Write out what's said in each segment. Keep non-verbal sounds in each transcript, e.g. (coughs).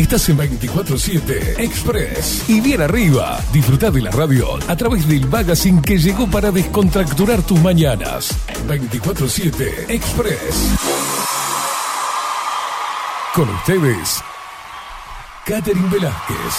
Estás en 24-7 Express. Y bien arriba, disfruta de la radio a través del magazine que llegó para descontracturar tus mañanas. 24-7 Express. Con ustedes, Catherine Velázquez.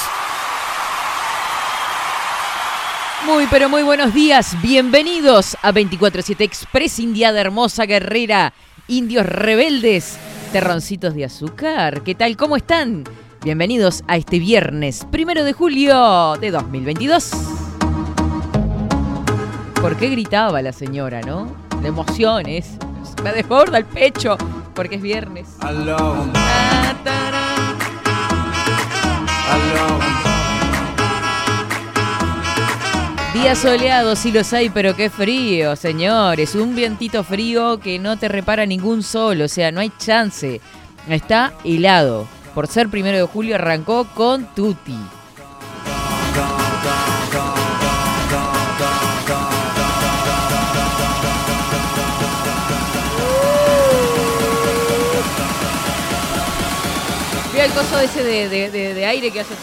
Muy, pero muy buenos días. Bienvenidos a 24-7 Express, Indiada Hermosa Guerrera, Indios Rebeldes, Terroncitos de Azúcar. ¿Qué tal? ¿Cómo están? Bienvenidos a este viernes, primero de julio de 2022. ¿Por qué gritaba la señora, no? La emoción es. Me desborda el pecho porque es viernes. Ta, tarán. Días soleados, sí los hay, pero qué frío, señores. Un vientito frío que no te repara ningún sol, o sea, no hay chance. Está helado. Por ser primero de julio arrancó con Tutti. Mira el coso ese de, de- de- aire que hace.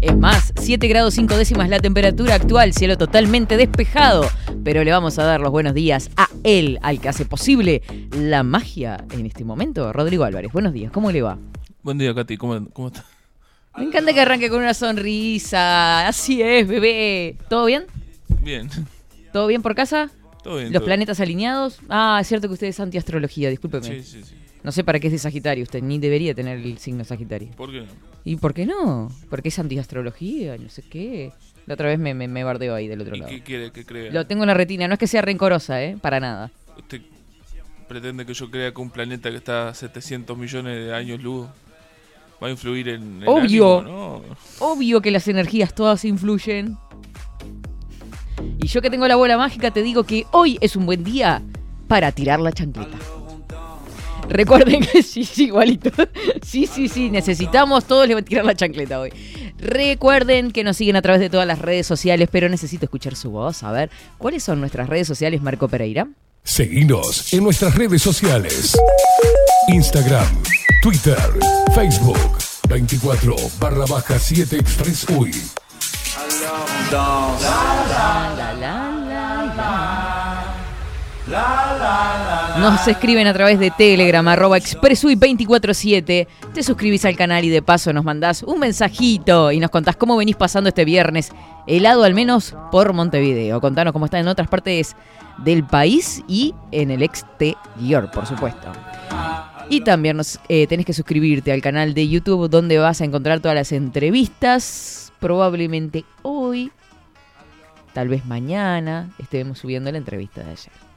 Es más, 7 grados 5 décimas la temperatura actual, cielo totalmente despejado. Pero le vamos a dar los buenos días a él, al que hace posible la magia en este momento, Rodrigo Álvarez. Buenos días, ¿cómo le va? Buen día, Katy. ¿Cómo, cómo estás? Me encanta que arranque con una sonrisa. Así es, bebé. ¿Todo bien? Bien. ¿Todo bien por casa? Todo bien. ¿Los todo planetas alineados? Ah, es cierto que usted es antiastrología, discúlpeme. Sí, sí, sí. No sé para qué es de Sagitario, usted ni debería tener el signo Sagitario. ¿Por qué no? ¿Y por qué no? Porque es antiastrología, no sé qué. La otra vez me, me, me bardeo ahí del otro ¿Y lado. qué quiere que crea? Lo tengo en la retina, no es que sea rencorosa, ¿eh? Para nada. ¿Usted pretende que yo crea que un planeta que está a 700 millones de años luz va a influir en el Obvio. ánimo? No. Obvio que las energías todas influyen. Y yo que tengo la bola mágica te digo que hoy es un buen día para tirar la chancleta. Recuerden que (laughs) sí, sí, igualito. (laughs) Sí, sí, sí, necesitamos todos le- tirar la chancleta hoy. Recuerden que nos siguen a través de todas las redes sociales, pero necesito escuchar su voz. A ver, ¿cuáles son nuestras redes sociales, Marco Pereira? Seguinos en nuestras redes sociales. Instagram, Twitter, Facebook. 24 barra baja 7 Express UI. La, la. Nos escriben a través de Telegram, arroba expresui247. Te suscribís al canal y de paso nos mandás un mensajito y nos contás cómo venís pasando este viernes, helado al menos por Montevideo. Contanos cómo está en otras partes del país y en el exterior, por supuesto. Y también nos, eh, tenés que suscribirte al canal de YouTube donde vas a encontrar todas las entrevistas. Probablemente hoy, tal vez mañana, estemos subiendo la entrevista de ayer.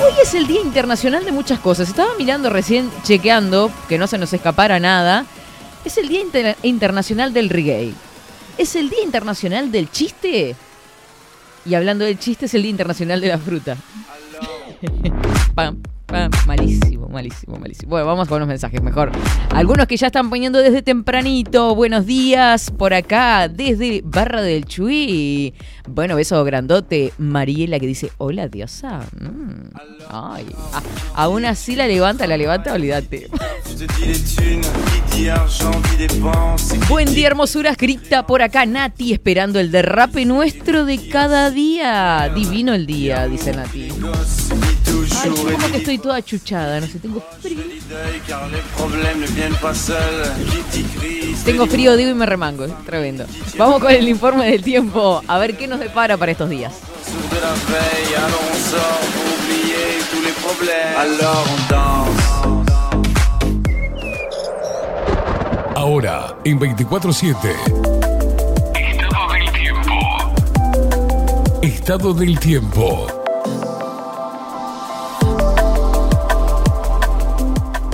Hoy es el Día Internacional de muchas cosas. Estaba mirando recién, chequeando, que no se nos escapara nada. Es el Día Inter- Internacional del Reggae. Es el Día Internacional del Chiste. Y hablando del chiste, es el Día Internacional de la Fruta. (laughs) Pam, pam, malísimo, malísimo, malísimo. Bueno, vamos con unos mensajes mejor. Algunos que ya están poniendo desde tempranito. Buenos días por acá, desde Barra del Chuy. Bueno, beso grandote. Mariela que dice, hola diosa. Mm. Ay, a- aún así la levanta, la levanta, olvídate. Buen día, hermosuras. Grita por acá Nati, esperando el derrape nuestro de cada día. Divino el día, dice Nati. Ay, yo como que estoy toda chuchada, no sé, tengo frío. Tengo frío, digo, y me remango, es tremendo. Vamos con el informe del tiempo, a ver qué nos depara para estos días. Ahora, en 24-7. Estado del tiempo. Estado del tiempo.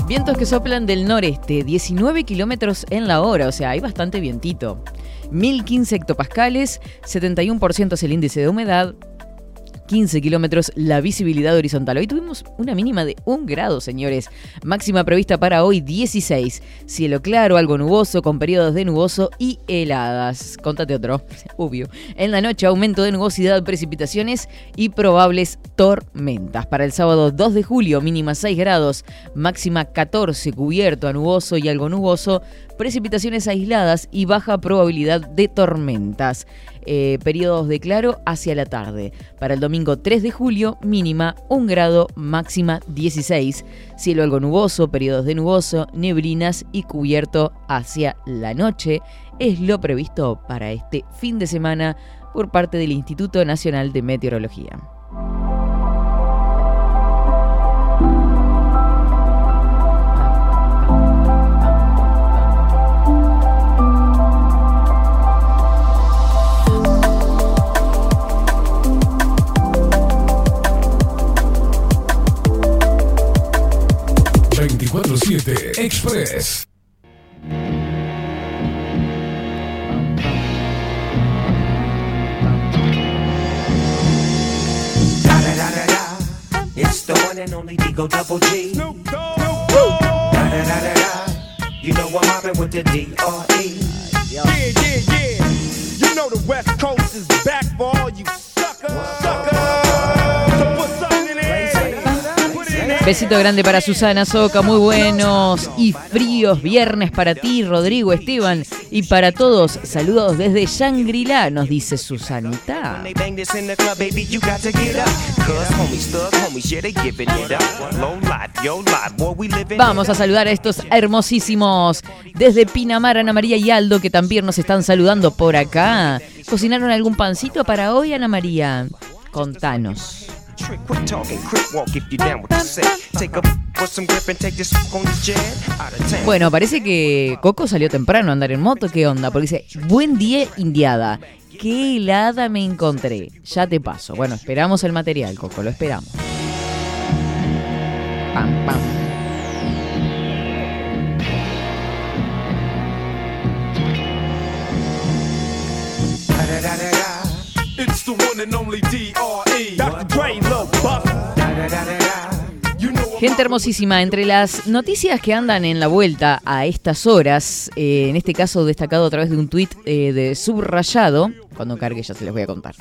Vientos que soplan del noreste, 19 kilómetros en la hora, o sea, hay bastante vientito. 1015 hectopascales, 71% es el índice de humedad, 15 kilómetros la visibilidad horizontal. Hoy tuvimos una mínima de 1 grado, señores. Máxima prevista para hoy 16. Cielo claro, algo nuboso, con periodos de nuboso y heladas. Contate otro, (laughs) obvio. En la noche aumento de nubosidad, precipitaciones y probables tormentas. Para el sábado 2 de julio, mínima 6 grados, máxima 14, cubierto a nuboso y algo nuboso, precipitaciones aisladas y baja probabilidad de tormentas. Eh, periodos de claro hacia la tarde. Para el domingo 3 de julio, mínima 1 grado, máxima 16. Cielo algo nuboso, periodos de nuboso, neblinas y cubierto hacia la noche. Es lo previsto para este fin de semana por parte del Instituto Nacional de Meteorología. 24-7 Express. It's the one and only Digo Double G. Da da da da da. You know I'm mobbing with the D.R.E. Yeah, yeah, yeah. You know the West Coast is back for all you suckers. Suckers. Besito grande para Susana Soca, muy buenos y fríos viernes para ti, Rodrigo, Esteban y para todos. Saludos desde Shangri-La, nos dice Susanita. Vamos a saludar a estos hermosísimos desde Pinamar, Ana María y Aldo, que también nos están saludando por acá. ¿Cocinaron algún pancito para hoy, Ana María? Contanos. Trick, quit talking, quick walk if you down with the set. Take a with some grip and take this on the jet. Out of town. Bueno, parece que Coco salió temprano a andar en moto. ¿Qué onda? Porque dice, buen día, indiada. Qué helada me encontré. Ya te paso. Bueno, esperamos el material, Coco, lo esperamos. Pam, pam. It's the one and only D.R.E. Dr. Dre, Lil Buff. You know I'm Gente hermosísima, entre las noticias que andan en la vuelta a estas horas, eh, en este caso destacado a través de un tuit eh, de subrayado, cuando cargue ya se les voy a contar.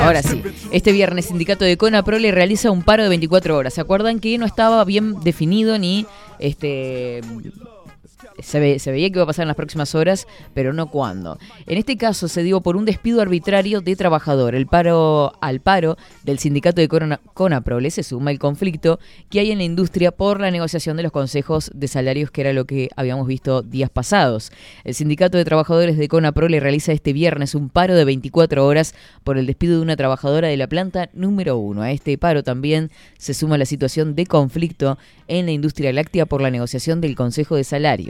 Ahora sí, este viernes Sindicato de Conaprole realiza un paro de 24 horas. ¿Se acuerdan que no estaba bien definido ni este se, ve- veía que iba a pasar en las próximas horas, pero no cuándo? En este caso se dio por un despido arbitrario de trabajador. El paro al paro del Sindicato de Corona- Conaprole se suma el conflicto que hay en la industria por la negociación de los consejos de salarios, que era lo que habíamos visto días pasados. El Sindicato de Trabajadores de Conaprole realiza este viernes un paro de 24 horas por el despido de una trabajadora de la planta número uno. A este paro también se suma la situación de conflicto en la industria láctea por la negociación del Consejo de Salarios.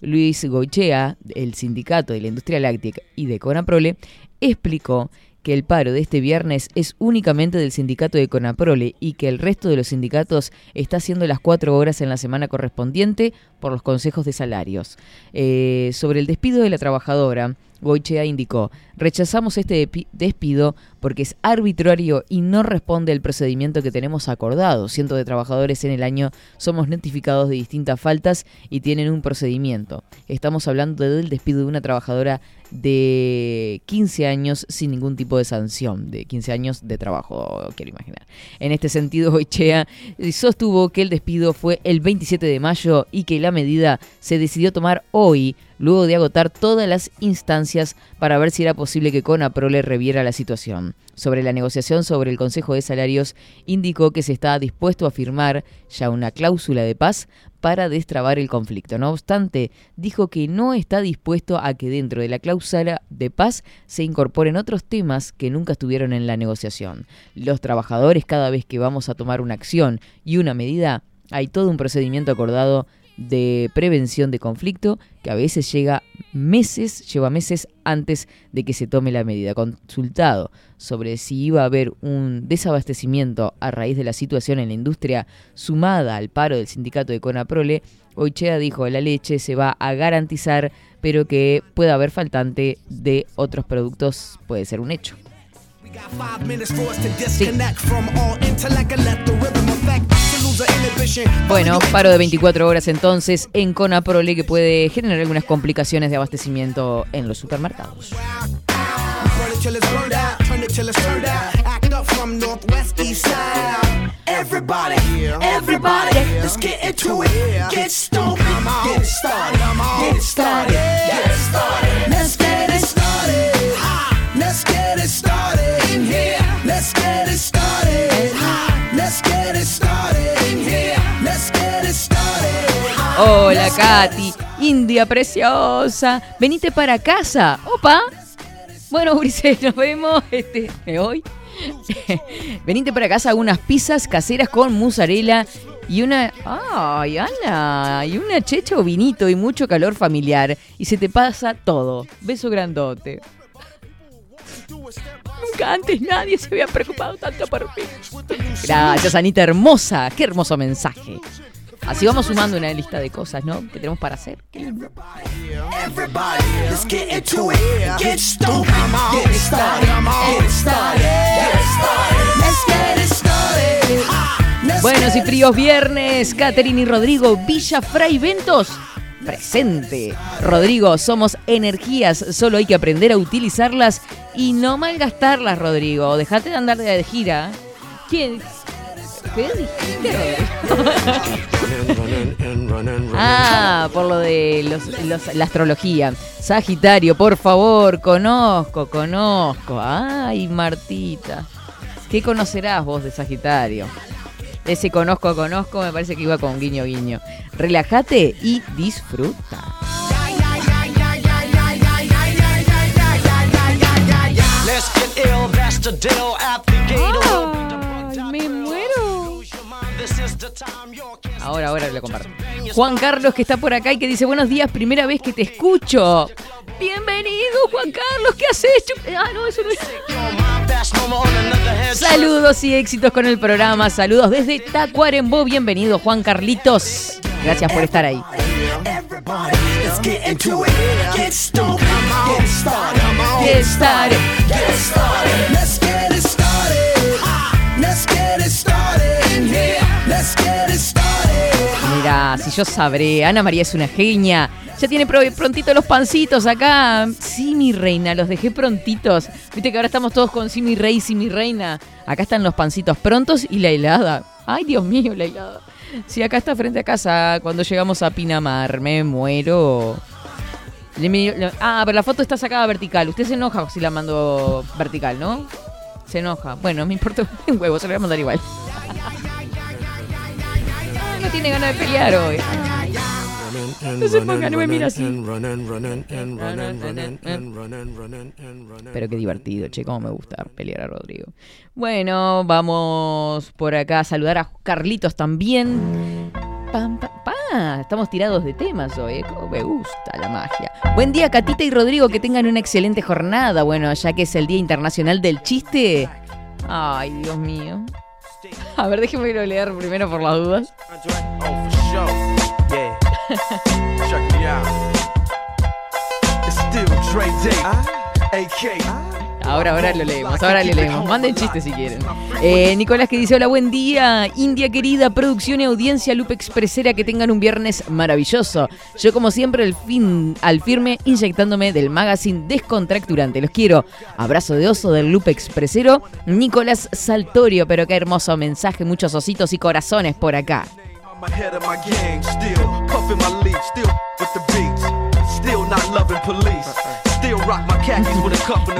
Luis Goichea, el sindicato de la industria láctea y de Conaprole, explicó que el paro de este viernes es únicamente del sindicato de Conaprole y que el resto de los sindicatos está haciendo las cuatro horas en la semana correspondiente por los consejos de salarios. Eh, sobre el despido de la trabajadora, Goichea indicó, rechazamos este despido porque es arbitrario y no responde al procedimiento que tenemos acordado. Cientos de trabajadores en el año somos notificados de distintas faltas y tienen un procedimiento. Estamos hablando del despido de una trabajadora de 15 años sin ningún tipo de sanción, de 15 años de trabajo, quiero imaginar. En este sentido, (laughs) Goichea sostuvo que el despido fue el 27 de mayo y que la medida se decidió tomar hoy, luego de agotar todas las instancias para ver si era posible que Conaprole reviera la situación. Sobre la negociación sobre el Consejo de Salarios, indicó que se está dispuesto a firmar ya una cláusula de paz para destrabar el conflicto. No obstante, dijo que no está dispuesto a que dentro de la cláusula de paz se incorporen otros temas que nunca estuvieron en la negociación. Los trabajadores, cada vez que vamos a tomar una acción y una medida, hay todo un procedimiento acordado de prevención de conflicto que a veces llega meses, lleva meses antes de que se tome la medida. Consultado sobre si iba a haber un desabastecimiento a raíz de la situación en la industria sumada al paro del sindicato de Conaprole, Oichea dijo la leche se va a garantizar, pero que pueda haber faltante de otros productos puede ser un hecho. Bueno, paro de 24 horas entonces en Conaprole que puede generar algunas complicaciones de abastecimiento en los supermercados. Hola Katy, India preciosa, venite para casa. Opa. Bueno, Ulises, (laughs) nos vemos. Este, me voy. (laughs) venite para casa unas pizzas caseras con mozzarella y una. ¡Ay, Ana! Y una checha o vinito y mucho calor familiar. Y se te pasa todo. Beso grandote. Nunca antes nadie se había preocupado tanto por mí. Gracias, Anita hermosa. Qué hermoso mensaje. Así vamos sumando una lista de cosas, ¿no? Que tenemos para hacer. Qué lindo. Buenos y fríos viernes, Catherine y Rodrigo, Villa Fray Ventos. Presente. Rodrigo, somos energías, solo hay que aprender a utilizarlas y no malgastarlas, Rodrigo. Dejate de andar de gira. ¿Quién? ¿Qué dijiste, Rodrigo? ah, por lo de los- los- la astrología. Sagitario, por favor, conozco, conozco. Ay, Martita. ¿Qué conocerás vos de Sagitario? Ese conozco, conozco, me parece que iba con guiño, guiño. Relájate y disfruta. Ay, me muero. Ahora, ahora le comparto. Juan Carlos que está por acá y que dice, buenos días, primera vez que te escucho. Bienvenido, Juan Carlos, ¿qué has hecho? Ah, no, eso no es... Saludos y éxitos con el programa. Saludos desde Tacuarembó. Bienvenido, Juan Carlitos. Gracias por estar ahí. Let's get it started, Mira, si yo sabré, Ana María es una genia. Ya tiene pro- prontito los pancitos acá. Sí, mi reina, los dejé prontitos. Viste que ahora estamos todos con sí, mi rey, sí, mi reina. Acá están los pancitos prontos y la helada. Ay, Dios mío, la helada. Sí, acá está frente a casa cuando llegamos a Pinamar. Me muero. Ah, pero la foto está sacada vertical. Usted se enoja si la mando vertical, ¿no? Se enoja. Bueno, me importa un huevo, se lo voy a mandar igual. No tiene ganas de pelear hoy. No se ponga, no me mira así. Pero qué divertido, che, cómo me gusta pelear a Rodrigo. Bueno, vamos por acá a saludar a Carlitos también. Pam, pam, pa, estamos tirados de temas hoy, ¿eh? Me gusta la magia. Buen día, Catita y Rodrigo, que tengan una excelente jornada. Bueno, ya que es el Día Internacional del Chiste. Ay, Dios mío. A ver, déjeme leer primero por las dudas. Ahora, ahora lo leemos, ahora lo leemos. Manden chistes si quieren. Eh, Nicolás que dice, hola, buen día. India querida, producción y audiencia, Lupe Expresera, que tengan un viernes maravilloso. Yo como siempre al, fin, al firme inyectándome del magazine descontracturante. Los quiero. Abrazo de oso del Lupe Expresero. Nicolás Saltorio, pero qué hermoso mensaje, muchos ositos y corazones por acá.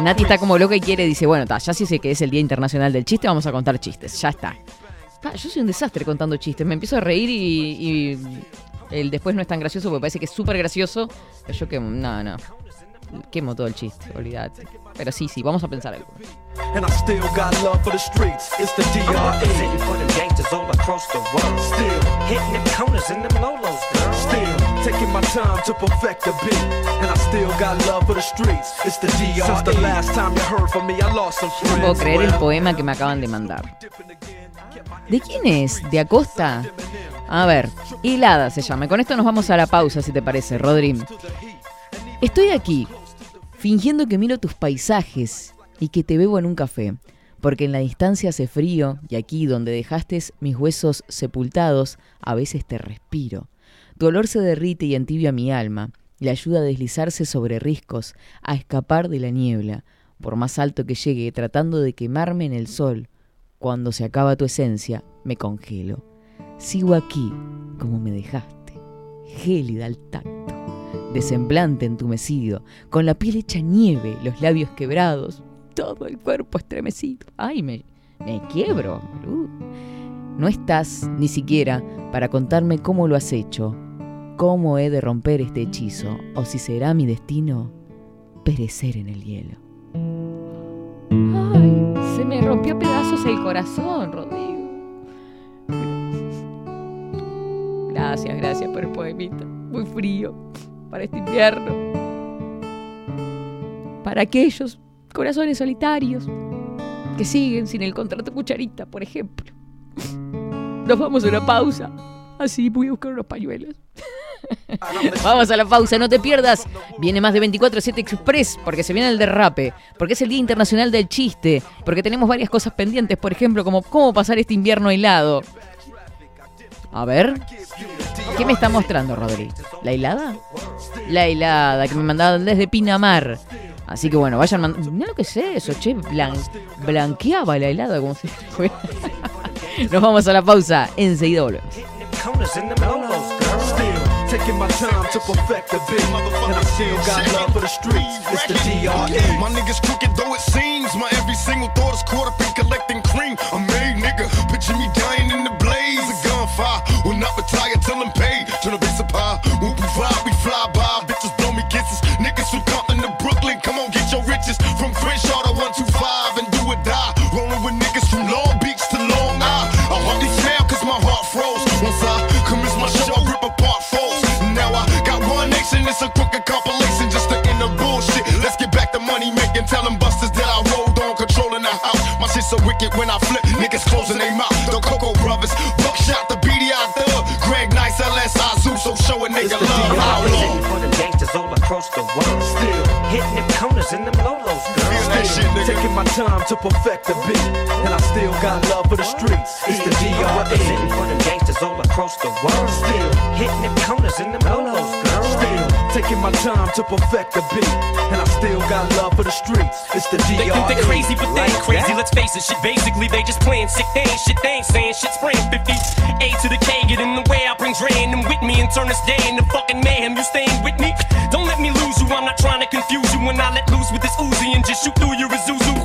Nati está como loca y quiere, dice, bueno, ta, ya sí sé que es el Día Internacional del Chiste, vamos a contar chistes, ya está. Pa, yo soy un desastre contando chistes, me empiezo a reír y, y el después no es tan gracioso porque parece que es súper gracioso, pero yo que, no, no. Quemo todo el chiste, olvídate. Pero sí, sí, vamos a pensar algo. Taking my time to perfect the beat. And I still got love for the streets. It's the DRE. Since the last time you heard from me, I lost some No friends. puedo creer el poema que me acaban de mandar. ¿De quién es? ¿De Acosta? A ver, Hilada se llama. Con esto nos vamos a la pausa, si te parece, Rodri. Estoy aquí, fingiendo que miro tus paisajes y que te bebo en un café, porque en la distancia hace frío y aquí donde dejaste mis huesos sepultados, a veces te respiro. Tu olor se derrite y entibia mi alma, le ayuda a deslizarse sobre riscos, a escapar de la niebla, por más alto que llegue, tratando de quemarme en el sol. Cuando se acaba tu esencia, me congelo. Sigo aquí, como me dejaste, gélida al tacto, de semblante entumecido, con la piel hecha nieve, los labios quebrados, todo el cuerpo estremecido. Ay, me, me quiebro. No estás ni siquiera para contarme cómo lo has hecho, cómo he de romper este hechizo, o si será mi destino perecer en el hielo. Ay, se me rompió a pedazos el corazón, Rodrigo. Gracias, gracias por el poemita. Muy frío para este invierno. Para aquellos corazones solitarios que siguen sin el contrato cucharita, por ejemplo. Nos vamos a una pausa. Así voy a buscar unos pañuelos. (laughs) Vamos a la pausa, no te pierdas. Viene más de 24-7 Express porque se viene el derrape, porque es el Día Internacional del Chiste, porque tenemos varias cosas pendientes, por ejemplo, como cómo pasar este invierno helado. A ver, ¿qué me está mostrando, Rodri? ¿La helada? La helada que me mandaban desde Pinamar. Así que bueno, vayan mandando. Mira lo que es eso, che. blan- blanqueaba la helada. (laughs) Nos vamos a la pausa. Enseguida volvemos. Taking my time to perfect the beat. And I still got love for the streets. It's the. DRE. My niggas crooked though it seems. My every single thought is caught up in collecting cream. A made nigga, picture me dying in the blaze of gunfire. Will not retire till I'm paid. Turn bass up high. Whoop we fly, we fly by. Bitches blow me kisses. Niggas from Compton to Brooklyn, come on get your riches. From Crenshaw money making, tell them busters that I rolled on, controlling the house. My shit so wicked when I flip, niggas closing their mouth. The Coco Brothers, Buckshot, the BDI Thug, Greg Nice, LSI Zoo, so show a nigga love. How long? for them gangsters all across the world. Still Hitting them corners and them lolos, girl. that shit, taking my time to perfect the beat. And I still got love for the streets. It's the DRE. for them gangsters all across the world. Still Hitting them corners and them lolos, girl. Still taking my time to perfect the beat. And I still got love for the streets. It's the They think they're crazy, but they ain't crazy. Let's face it, shit. Basically, they just playing sick. They ain't shit. They ain't saying shit. Spraying 50. A to the K, get in the way. I bring Dre and them with me and turn this day into fucking mayhem. You staying with me? Don't let me lose you. I'm not trying to confuse you. When I let loose with this Uzi and just shoot through your Isuzu.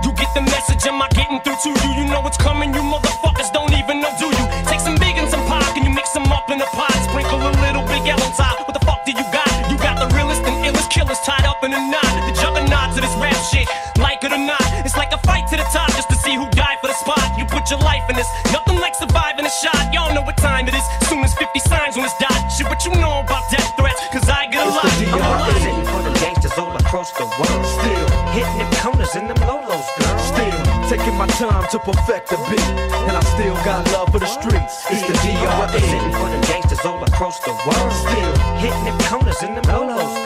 You get the message. Am I getting through to you? You know what's coming. You motherfuckers don't killers tied up in a knot. The juggernauts of this rap shit, like it or not. It's like a fight to the top just to see who died for the spot. You put your life in this, nothing like surviving a shot. Y'all know what time it is. Soon as 50 signs on this dot. Shit, what you know about death threats? Cause I get a lot. It's the I'm DRE. representing for them gangsters all across the world. Still Hitting them corners and them lolos, girl. Still taking my time to perfect the beat. And I still got love for the streets. It's the I'm representing DRE. for the gangsters all across the world. Still Hitting them corners and them lolos, girl. Still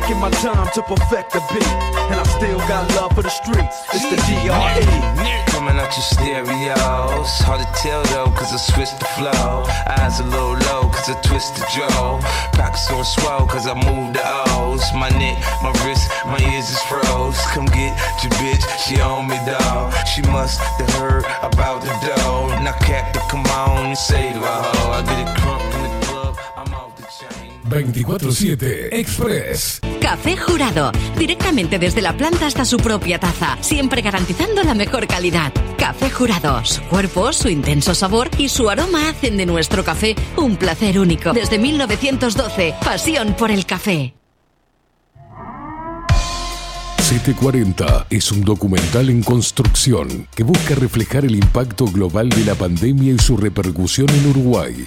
taking my time to perfect the beat. And I still got love for the streets. It's the DRE. Coming out your stereos. Hard to tell though, cause I switched the flow. Eyes a little low, cause I twist the Joe. Pockets on swell, cause I moved the O's. My neck, my wrist, my ears is froze. Come get your bitch, she on me, dawg. She must have heard about the dough. Now, Captain, come on and save her. I get it crunk 24-7 Express. Café Jurado, directamente desde la planta hasta su propia taza, siempre garantizando la mejor calidad. Café Jurado, su cuerpo, su intenso sabor y su aroma hacen de nuestro café un placer único. Desde 1912, pasión por el café. 740 es un documental en construcción que busca reflejar el impacto global de la pandemia y su repercusión en Uruguay.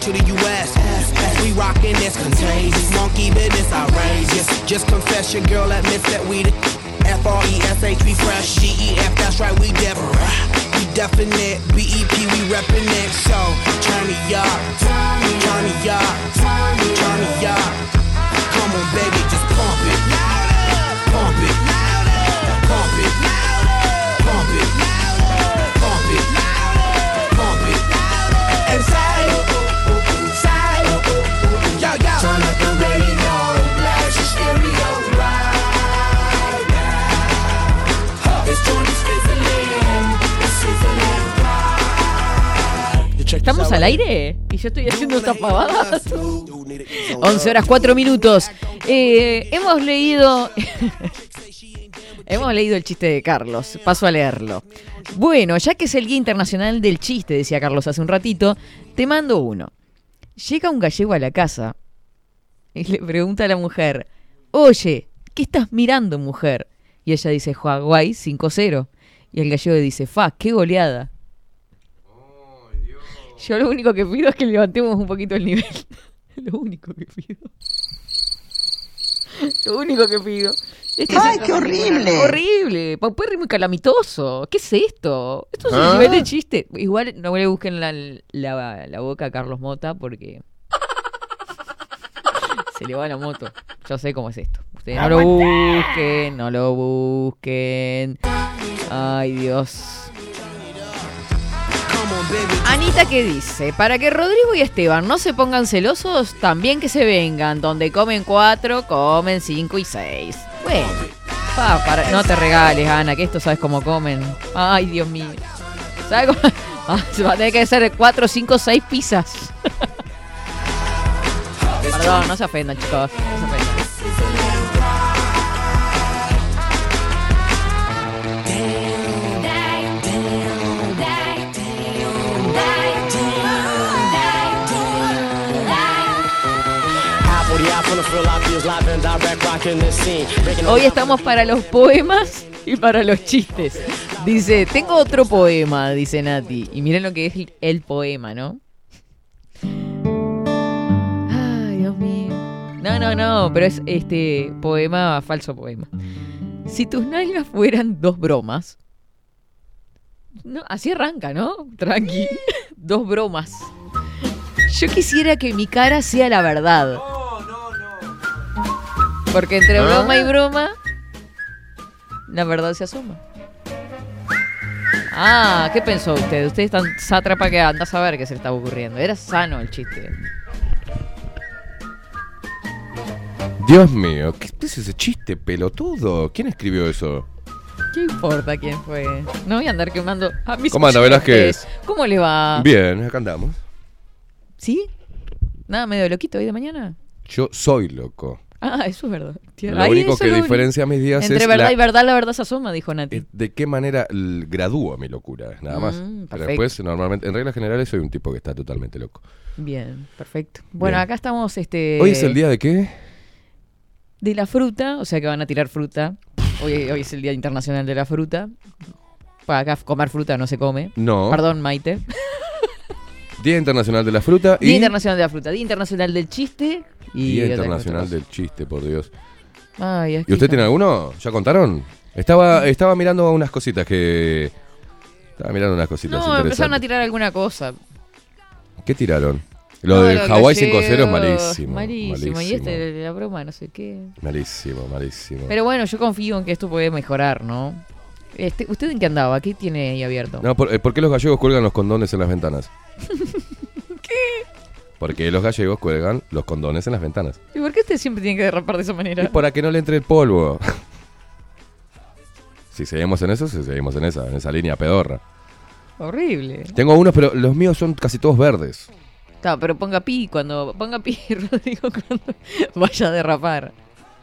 To the US. We rockin' that's contagious, monkey business outrageous. Just confess your girl admits that we the F-R-E-S-H, we fresh. G-E-F, that's right, we definite. We definite, B-E-P, we reppin' it. So, turn me up, turn me up, turn me up. Come on, baby, just pump it. Pump it. Pump it. Pump it. Pump it. ¿Estamos al aire? Y yo estoy haciendo esta pavada. 11 horas 4 minutos. Eh, hemos leído. (laughs) hemos leído el chiste de Carlos. Paso a leerlo. Bueno, ya que es el Día Internacional del Chiste, decía Carlos hace un ratito, te mando uno. Llega un gallego a la casa y le pregunta a la mujer: Oye, ¿qué estás mirando, mujer? Y ella dice: Hawái 5-0. Y el gallego dice: Fa, qué goleada. Yo lo único que pido es que levantemos un poquito el nivel. (laughs) lo único que pido. (laughs) Lo único que pido. Este ¡Ay, qué horrible! Horrible. Paupérrimo muy calamitoso. ¿Qué es esto? Esto es un Ah. nivel de chiste. Igual no le busquen la, la, la boca a Carlos Mota porque (laughs) se le va la moto. Yo sé cómo es esto. Ustedes no lo busquen, no lo busquen. Ay, Dios. Anita, ¿qué dice? Para que Rodrigo y Esteban no se pongan celosos, también que se vengan. Donde comen cuatro, comen cinco y seis. Bueno, no te regales, Ana, que esto sabes cómo comen. Ay, Dios mío. ¿Sabes cómo? (laughs) Ah, va a tener que hacer cuatro, cinco, seis pizzas. (laughs) Perdón, no se ofendan, chicos. No se ofendan. Hoy estamos para los poemas y para los chistes. Dice, tengo otro poema, dice Nati. Y miren lo que es el- poema, ¿no? Ay, Dios mío. No, no, no, pero es este poema, falso poema. Si tus nalgas fueran dos bromas. No, así arranca, ¿no? Tranqui. (laughs) Dos bromas. Yo quisiera que mi cara sea la verdad. Porque entre ¿Ah? broma y broma, la verdad se asoma. Ah, ¿qué pensó usted? Usted es tan sátrapa que anda a saber qué se le estaba ocurriendo. Era sano el chiste. Dios mío, ¿qué es ese chiste pelotudo? ¿Quién escribió eso? ¿Qué importa quién fue? No voy a andar quemando a mis ¿Cómo anda. Velázquez? ¿Cómo le va? Bien, acá andamos. ¿Sí? ¿Nada medio loquito hoy de mañana? Yo soy loco. Ah, eso es verdad. Tía- Lo ahí único que lo- diferencia mis días Entre es verdad la- y verdad, la verdad se asoma, dijo Nati. Eh, ¿De qué manera gradúo mi locura? Nada más. Mm, Pero después, normalmente, en reglas generales, soy un tipo que está totalmente loco. Bien, perfecto. Bueno, Bien. acá estamos este ¿Hoy es el día de qué? de la fruta, o sea que van a tirar fruta. Hoy, hoy es el Día Internacional de la Fruta. Para acá comer fruta no se come. No. Perdón, Maite. Día Internacional de la Fruta y Día Internacional de la Fruta, Día Internacional del Chiste y Día Internacional del Chiste, por Dios. Ay, ¿Y usted está- tiene alguno? ¿Ya contaron? Estaba, estaba mirando unas cositas que... Estaba mirando unas cositas No, empezaron a tirar alguna cosa. ¿Qué tiraron? Lo No, del los Hawái gallegos, 5-0 es malísimo. Malísimo. Y este, la broma, no sé qué. Malísimo, malísimo. Pero bueno, yo confío en que esto puede mejorar, ¿no? Este, ¿Usted en qué andaba? ¿Qué tiene ahí abierto? No, por, eh, ¿por qué los gallegos cuelgan los condones en las ventanas? (laughs) ¿Qué? Porque los gallegos cuelgan los condones en las ventanas. ¿Y por qué usted siempre tiene que derrapar de esa manera? Y para que no le entre el polvo. (laughs) si seguimos en eso, si seguimos en esa, en esa línea pedorra. Horrible. Tengo unos, pero los míos son casi todos verdes. Está, pero ponga pi cuando. Ponga pi, (laughs) Rodrigo, cuando vaya a derrapar.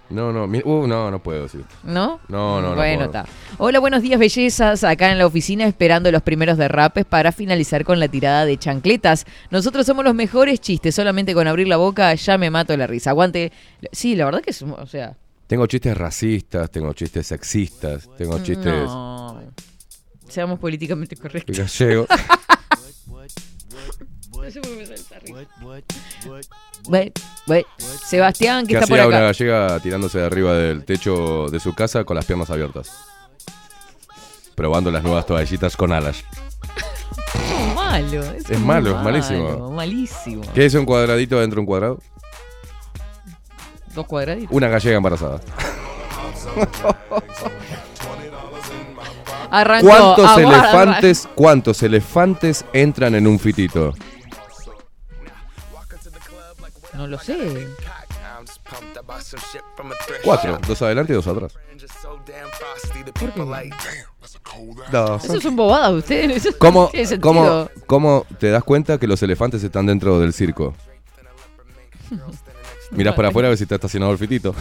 No, no, mi- uh, no, no puedo decir. ¿No? No, no, no Bueno, está. Hola, buenos días, bellezas. Acá en la oficina esperando los primeros derrapes para finalizar con la tirada de chancletas. Nosotros somos los mejores chistes. Solamente con abrir la boca ya me mato la risa. Aguante. Sí, la verdad que es. O sea. Tengo chistes racistas, tengo chistes sexistas, tengo chistes No. Seamos políticamente correctos. gallegos. (laughs) No. Sebastián, que que está por hacía una acá. gallega tirándose de arriba del techo de su casa con las piernas abiertas. Probando las nuevas toallitas con alas. Es malo. Es muy malo, es malísimo. Malísimo. ¿Qué es un cuadradito dentro de un cuadrado? Dos cuadraditos. Una gallega embarazada. (laughs) Arrancó. ¿Cuántos aguarda. elefantes, cuántos elefantes entran en un fitito? No lo sé. Cuatro, dos adelante y dos atrás. Eso bobadas de ustedes. Eso (laughs) ¿Cómo, no tiene sentido. cómo, ¿Cómo te das cuenta que los elefantes están dentro del circo? (laughs) Mirás para afuera a ver si está estacionado el fitito.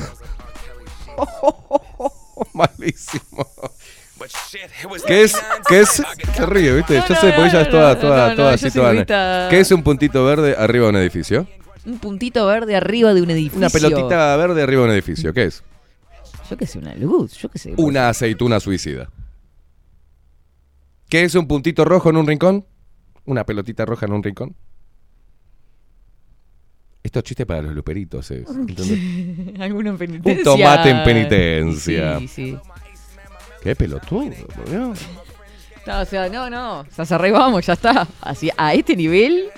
(laughs) Malísimo. ¿Qué es? ¿Qué es? Se ríe, ¿viste? Yo sé, porque ella es toda, toda, toda así, toda-. ¿Qué es un puntito verde arriba de un edificio? Un puntito verde arriba de un edificio. Una pelotita verde arriba de un edificio. ¿Qué es? Yo qué sé, una luz. Yo qué sé. Una aceituna suicida. ¿Qué es un puntito rojo en un rincón? Una pelotita roja en un rincón. Esto es chiste para los luperitos. ¿entendés? (laughs) Alguno en penitencia. Un tomate en penitencia. Sí, sí. Qué pelotudo. No, o sea, no, no. O sea, se arreglamos, ya está. Así, a este nivel.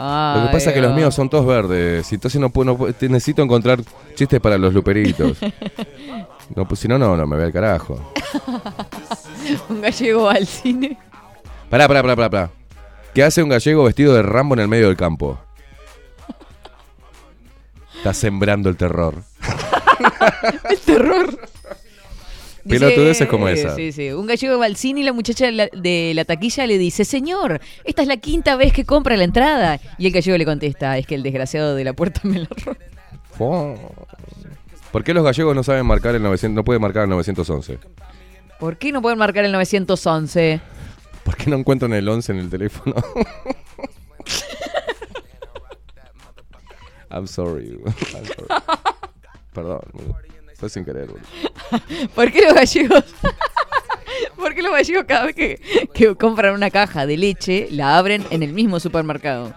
Lo que pasa es que los míos son todos verdes. Entonces no puedo, no necesito encontrar chistes para los luperitos. (laughs) No, pues si no, no, no, me voy al carajo. (laughs) Un gallego al cine. Pará, pará, pará, pará, pará. ¿Qué hace un gallego vestido de Rambo en el medio del campo? (laughs) Está sembrando el terror. El terror. Pelotudeces como esa. Sí, sí. Un gallego va al cine y la muchacha de la, de la taquilla le dice, señor, esta es la quinta vez que compra la entrada. Y el gallego le contesta, es que el desgraciado de la puerta me la robó. ¿Por qué los gallegos no saben marcar el 900, no pueden marcar el 911? ¿Por qué no pueden marcar el 911? ¿Por qué no encuentran el 11 en el teléfono? (laughs) I'm sorry. I'm sorry. Perdón. Fue sin querer. boludo. (laughs) ¿Por qué los gallegos? (laughs) ¿Por qué los gallegos cada vez que, que compran una caja de leche la abren en el mismo supermercado?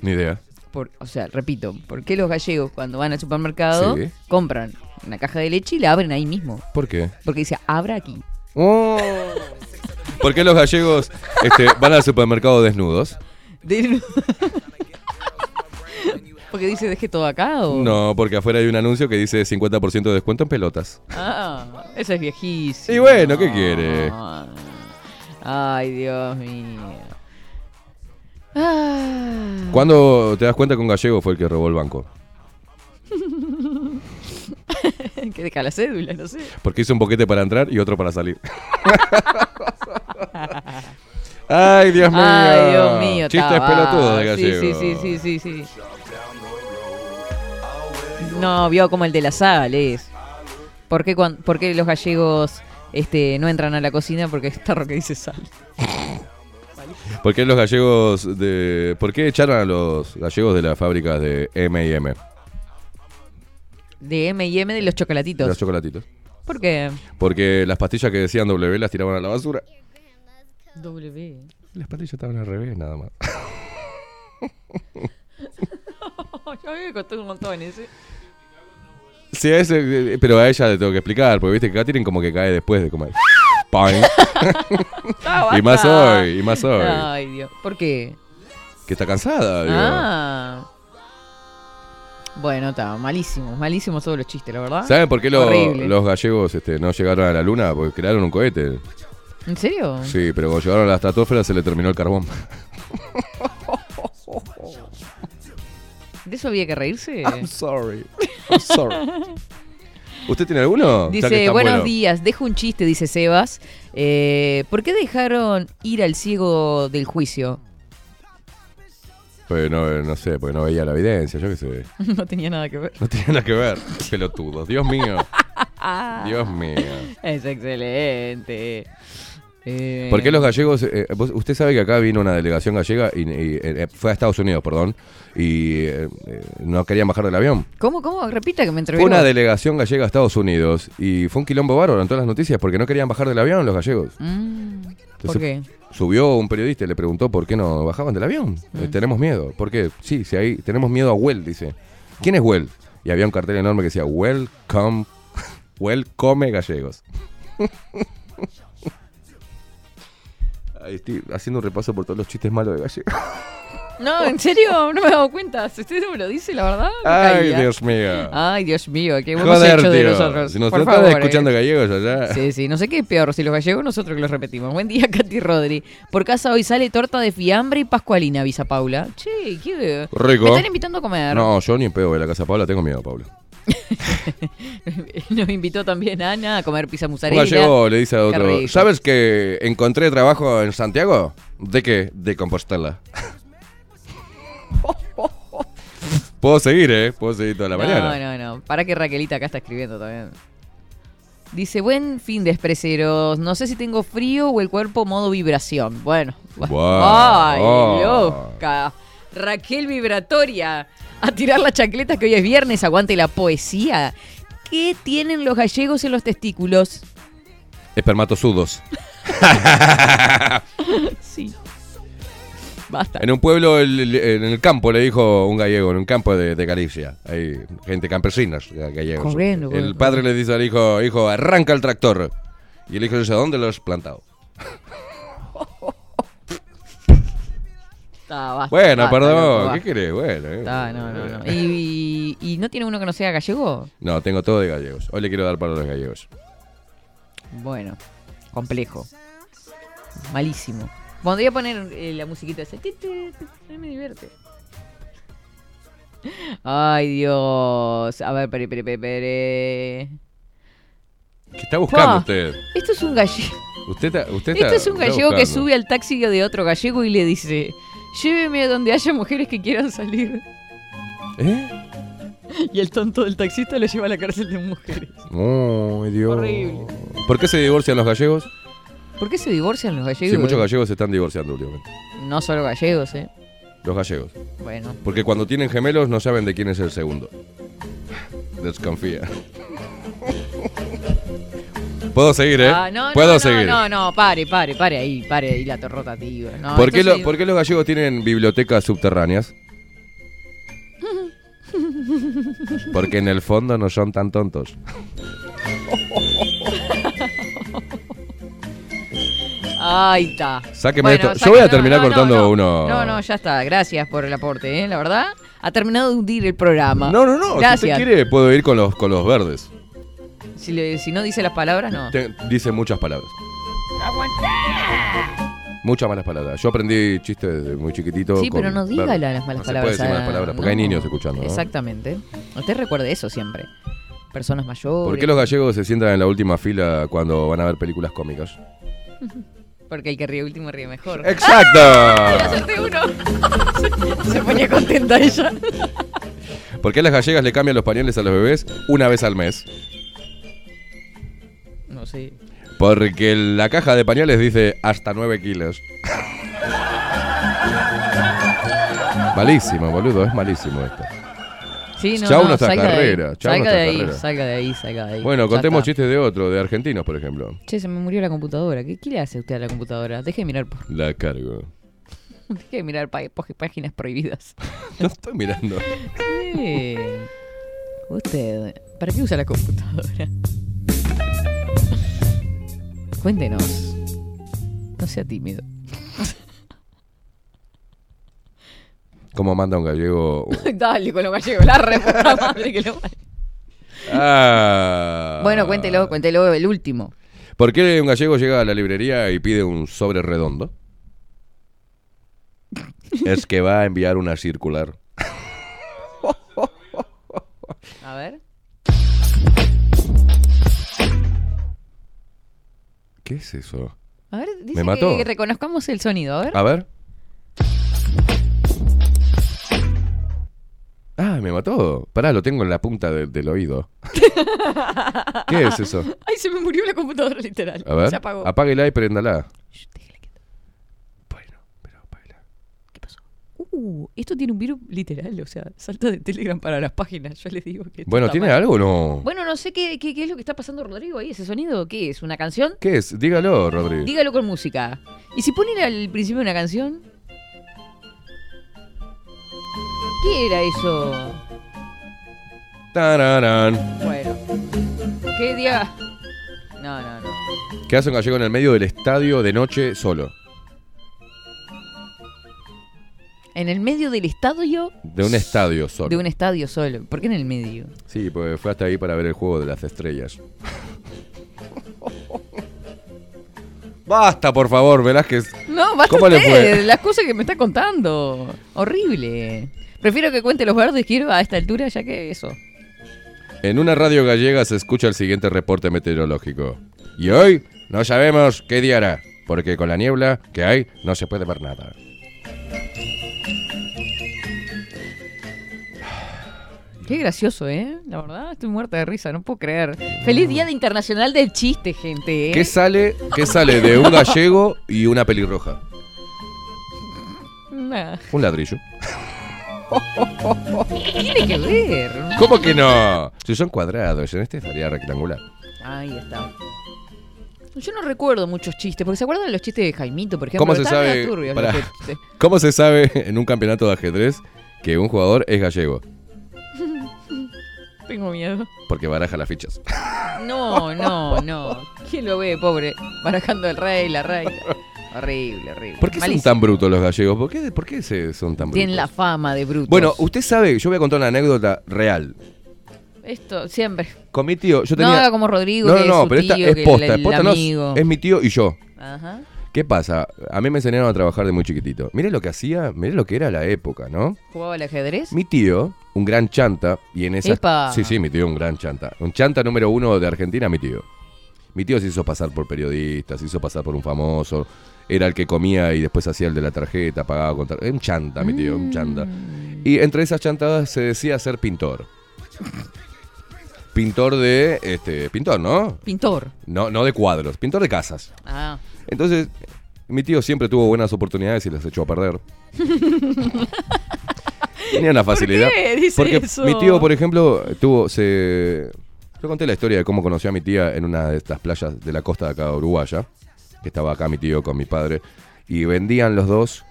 Ni idea. Por, o sea, repito, ¿por qué los gallegos cuando van al supermercado Sí. compran una caja de leche y la abren ahí mismo? ¿Por qué? Porque dice, abra aquí. Oh. ¿Por qué los gallegos este, van al supermercado desnudos? (laughs) De- Porque dice, deje todo acá o... No, porque afuera hay un anuncio que dice 50% de descuento en pelotas. Ah, eso es viejísimo. Y bueno, ¿qué quiere? Ay, Dios mío. Ah. ¿Cuándo te das cuenta que un gallego fue el que robó el banco? (laughs) que deja la cédula, no sé. Porque hizo un boquete para entrar y otro para salir. (laughs) Ay, Dios mío. Ay, Dios mío. Chistes pelotudos de gallego. Sí, sí, sí, sí, sí, sí. No, vio como el de la sal es. ¿Por qué, cuan- por qué los gallegos este, no entran a la cocina? Porque es tarro que dice sal. (laughs) ¿Por qué los gallegos de. ¿Por qué echaron a los gallegos de las fábricas de M&M? De M&M de los chocolatitos. De los chocolatitos. ¿Por qué? Porque las pastillas que decían W las tiraban a la basura. W. Las pastillas estaban al revés, nada más. (laughs) Yo a mí me costó un montón ese. Sí, a ese, eh, pero a ella le tengo que explicar, porque viste que acá tienen como que cae después de comer. Poing. (laughs) Ah, y más hoy, y más hoy. Ay, Dios. ¿Por qué? Que está cansada, digo. Ah. Bueno, está malísimo, malísimos todos los chistes, la verdad. ¿Saben por qué lo- los gallegos este, no llegaron a la luna? Porque crearon un cohete. ¿En serio? Sí, pero cuando llegaron a la estratosfera se le terminó el carbón. (laughs) ¿De eso había que reírse? (laughs) I'm sorry. I'm sorry. (laughs) ¿Usted tiene alguno? Dice, buenos bueno. días, dejo un chiste, dice Sebas. Eh, ¿Por qué dejaron ir al ciego del juicio? Pues no, no sé, porque no veía la evidencia, yo qué sé. (laughs) no tenía nada que ver. No tiene nada que ver. Pelotudos. Dios mío. Dios mío. Es excelente. Eh, ¿Por qué los gallegos? eh, vos- usted sabe que acá vino una delegación gallega y, y, eh, fue a Estados Unidos, perdón, y eh, eh, no querían bajar del avión. ¿Cómo, cómo? Repita que me Fue entrevistó. una delegación gallega a Estados Unidos y fue un quilombo bárbaro en todas las noticias porque no querían bajar del avión los gallegos. Mm, ¿Por qué? Subió un periodista y le preguntó por qué no bajaban del avión. Eh, tenemos miedo. ¿Por qué? Sí, sí, ahí tenemos miedo a Well, dice. ¿Quién es Well? Y había un cartel enorme que decía Welcome, (laughs) Welcome gallegos. (laughs) Ahí estoy haciendo un repaso por todos los chistes malos de gallegos. (laughs) No, ¿en serio? No me he dado cuenta. Si usted no me lo dice, la verdad, Ay, caía. Dios mío. Ay, Dios mío, qué hemos Joder, hecho de tío. nosotros. Si nos Por favor, escuchando eh. gallegos allá. Sí, sí, no sé qué es peor, si los gallegos nosotros que los repetimos. Buen día, (laughs) Katy Rodri. Por casa hoy sale torta de fiambre y pascualina, avisa Paula. Che, qué... Rico. Me están invitando a comer. No, yo ni en pedo de la casa Paula, tengo miedo, Paula. (laughs) Nos invitó también Ana a comer pizza mozzarella. gallego le dice a otro. ¿sabes que encontré trabajo en Santiago? ¿De qué? De Compostela. (laughs) Puedo seguir, ¿eh? Puedo seguir toda la mañana. No, no, no. Para que Raquelita acá está escribiendo también. Dice, buen fin de expreseros. No sé si tengo frío o el cuerpo modo vibración. Bueno. Guau. Ay, Oh. loca. Raquel vibratoria. A tirar la chancleta que hoy es viernes. Aguante la poesía. ¿Qué tienen los gallegos en los testículos? Espermatozudos. (laughs) sí. Basta. En un pueblo, el- el- en el campo, le dijo un gallego, en un campo de, de Galicia. Hay gente campesinas ga- gallegos. Corriendo, el padre le dice al hijo, hijo, arranca el tractor. Y el hijo dice, ¿dónde lo has plantado? Está, basta, Bueno, basta, perdón, loco, ¿qué querés? Bueno. eh. Está, no, no, no. ¿Y, y, y no tiene uno que no sea gallego? No, tengo todo de gallegos. Hoy le quiero dar para los gallegos. Bueno, complejo. Malísimo. Podría poner eh, la musiquita esa. Me divierte. Ay, Dios. A ver, pere, pere, pere. ¿Qué está buscando Pa, usted? Esto es un gallego. Usted está, usted está, Esto es un está gallego que buscando. sube al taxi de otro gallego y le dice: Lléveme a donde haya mujeres que quieran salir. ¿Eh? Y el tonto del taxista lo lleva a la cárcel de mujeres. Ay, Dios. Horrible. ¿Por qué se divorcian los gallegos? ¿Por qué se divorcian los gallegos? Sí, muchos gallegos se están divorciando últimamente. No solo gallegos, ¿eh? Los gallegos. Bueno. Porque cuando tienen gemelos no saben de quién es el segundo. Desconfía. Puedo seguir, ¿eh? Ah, no, Puedo no, seguir. No, no, pare, pare, pare ahí, pare ahí la rotativa. No, ¿Por, qué lo- por qué los gallegos tienen bibliotecas subterráneas? (laughs) Porque en el fondo no son tan tontos. (laughs) Ahí está. Sáqueme esto. Yo voy a terminar cortando uno- No, no, ya está. Gracias por el aporte, ¿eh? La verdad, ha terminado de hundir el programa. No, no, no. Si usted Gracias. quiere, puedo ir con los, con los verdes. Si, le- si no dice las palabras, no. Te- dice muchas palabras. Muchas malas palabras. Yo aprendí chistes desde muy chiquitito. Sí, con pero no diga las malas palabras. Se puede decir malas palabras porque hay niños escuchando. Exactamente. Usted recuerde eso siempre. Personas mayores. ¿Por qué los gallegos se sientan en la última fila cuando van a ver películas cómicas? (laughs) Porque el que ríe último ríe mejor. ¡Exacto! ¡Ay, acerté uno! Se, (laughs) se ponía contenta ella. ¿Por qué las gallegas le cambian los pañales a los bebés una vez al mes? No sé. Porque la caja de pañales dice hasta 9 kilos. malísimo, boludo, es malísimo esto. Sí, no, Chau no, nuestra de carrera, chau salga de ahí, salga de ahí, salga de ahí. Bueno, contemos está. chistes de otro, de argentinos, por ejemplo. Che, se me murió la computadora. ¿Qué, qué le hace usted a la computadora? Deje de mirar, por- La cargo. (laughs) deje de mirar pag- páginas prohibidas. (laughs) No estoy mirando. Sí. Usted, ¿para qué usa la computadora? Cuéntenos. No sea tímido. ¿Cómo manda un gallego? (laughs) Dale con los gallegos, la re puta (laughs) madre que lo Ah. Bueno, cuéntelo, cuéntelo el último. ¿Por qué un gallego llega a la librería y pide un sobre redondo? (laughs) es que va a enviar una circular. A ver. ¿Qué es eso? A ver, dice Me mató. que reconozcamos el sonido, a ver. A ver. Ah, me mató. Pará, lo tengo en la punta de- del oído. (laughs) ¿Qué es eso? Ay, se me murió la computadora literal. A ver. Se apagó. Apáguela y préndala. Uh, esto tiene un virus literal, o sea, salta de Telegram para las páginas. Yo les digo que. esto Bueno, está ¿tiene mal. algo o no? Bueno, no sé qué, qué, qué es lo que está pasando, Rodrigo, ahí, ese sonido. ¿Qué es? ¿Una canción? ¿Qué es? Dígalo, Rodrigo. Dígalo con música. ¿Y si ponen al principio una canción? ¿Qué era eso? Tararán. Bueno. ¿Qué día? No, no, no. ¿Qué hace un gallego en el medio del estadio de noche solo? En el medio del estadio. De un estadio solo. De un estadio solo. ¿Por qué en el medio? Sí, pues fue hasta ahí para ver el juego de las estrellas. (laughs) Basta, por favor, Velázquez. No, basta ¿Cómo le fue? las cosas que me está contando. Horrible. Prefiero que cuente los verdes, quiero a esta altura, ya que eso. En una radio gallega se escucha el siguiente reporte meteorológico. Y hoy no sabemos qué día hará, porque con la niebla que hay no se puede ver nada. Qué gracioso, ¿eh? La verdad, estoy muerta de risa, no puedo creer. Feliz Día de Internacional del Chiste, gente. ¿eh? ¿Qué sale, qué sale de un gallego y una pelirroja? (laughs) Nah. Un ladrillo. ¿Qué tiene que ver? ¿Cómo que no? Si son cuadrados, en este estaría rectangular. Ahí está. Yo no recuerdo muchos chistes, porque se acuerdan de los chistes de Jaimito, por ejemplo. ¿Cómo se sabe? turbios. (laughs) ¿Cómo se sabe en un campeonato de ajedrez que un jugador es gallego? (laughs) Tengo miedo. Porque baraja las fichas. No, no, no. ¿Quién lo ve, pobre? Barajando el rey, la reina. (laughs) Horrible, horrible. ¿Por qué son tan brutos los gallegos? ¿Por qué, por qué se, son tan brutos? Tienen la fama de brutos. Bueno, usted sabe, yo voy a contar una anécdota real. Esto, siempre. Con mi tío, yo No tenía... haga como Rodrigo, No, que no, no, es su pero esta tío, es que posta, el- es posta, no, amigo. es mi tío y yo. Ajá. ¿Qué pasa? A mí me enseñaron a trabajar de muy chiquitito. Mire lo que hacía, mire lo que era la época, ¿no? ¿Jugaba al ajedrez? Mi tío, un gran chanta, y en esa... ¡Epa! Sí, sí, mi tío, un gran chanta. Un chanta número uno de Argentina, mi tío. Mi tío se hizo pasar por periodista, se hizo pasar por un famoso, era el que comía y después hacía el de la tarjeta, pagaba con tar- Era un chanta, mi tío, un chanta. Y entre esas chantadas se decía ser pintor. Pintor de, este, pintor, ¿no? Pintor. No, no de cuadros, pintor de casas. Ah. Entonces, mi tío siempre tuvo buenas oportunidades y las echó a perder. (laughs) Tenía una facilidad. qué dice Porque eso? mi tío, por ejemplo, tuvo. se Yo conté la historia de cómo conocí a mi tía en una de estas playas de la costa de acá de Uruguaya. Que estaba acá mi tío con mi padre. Y vendían los dos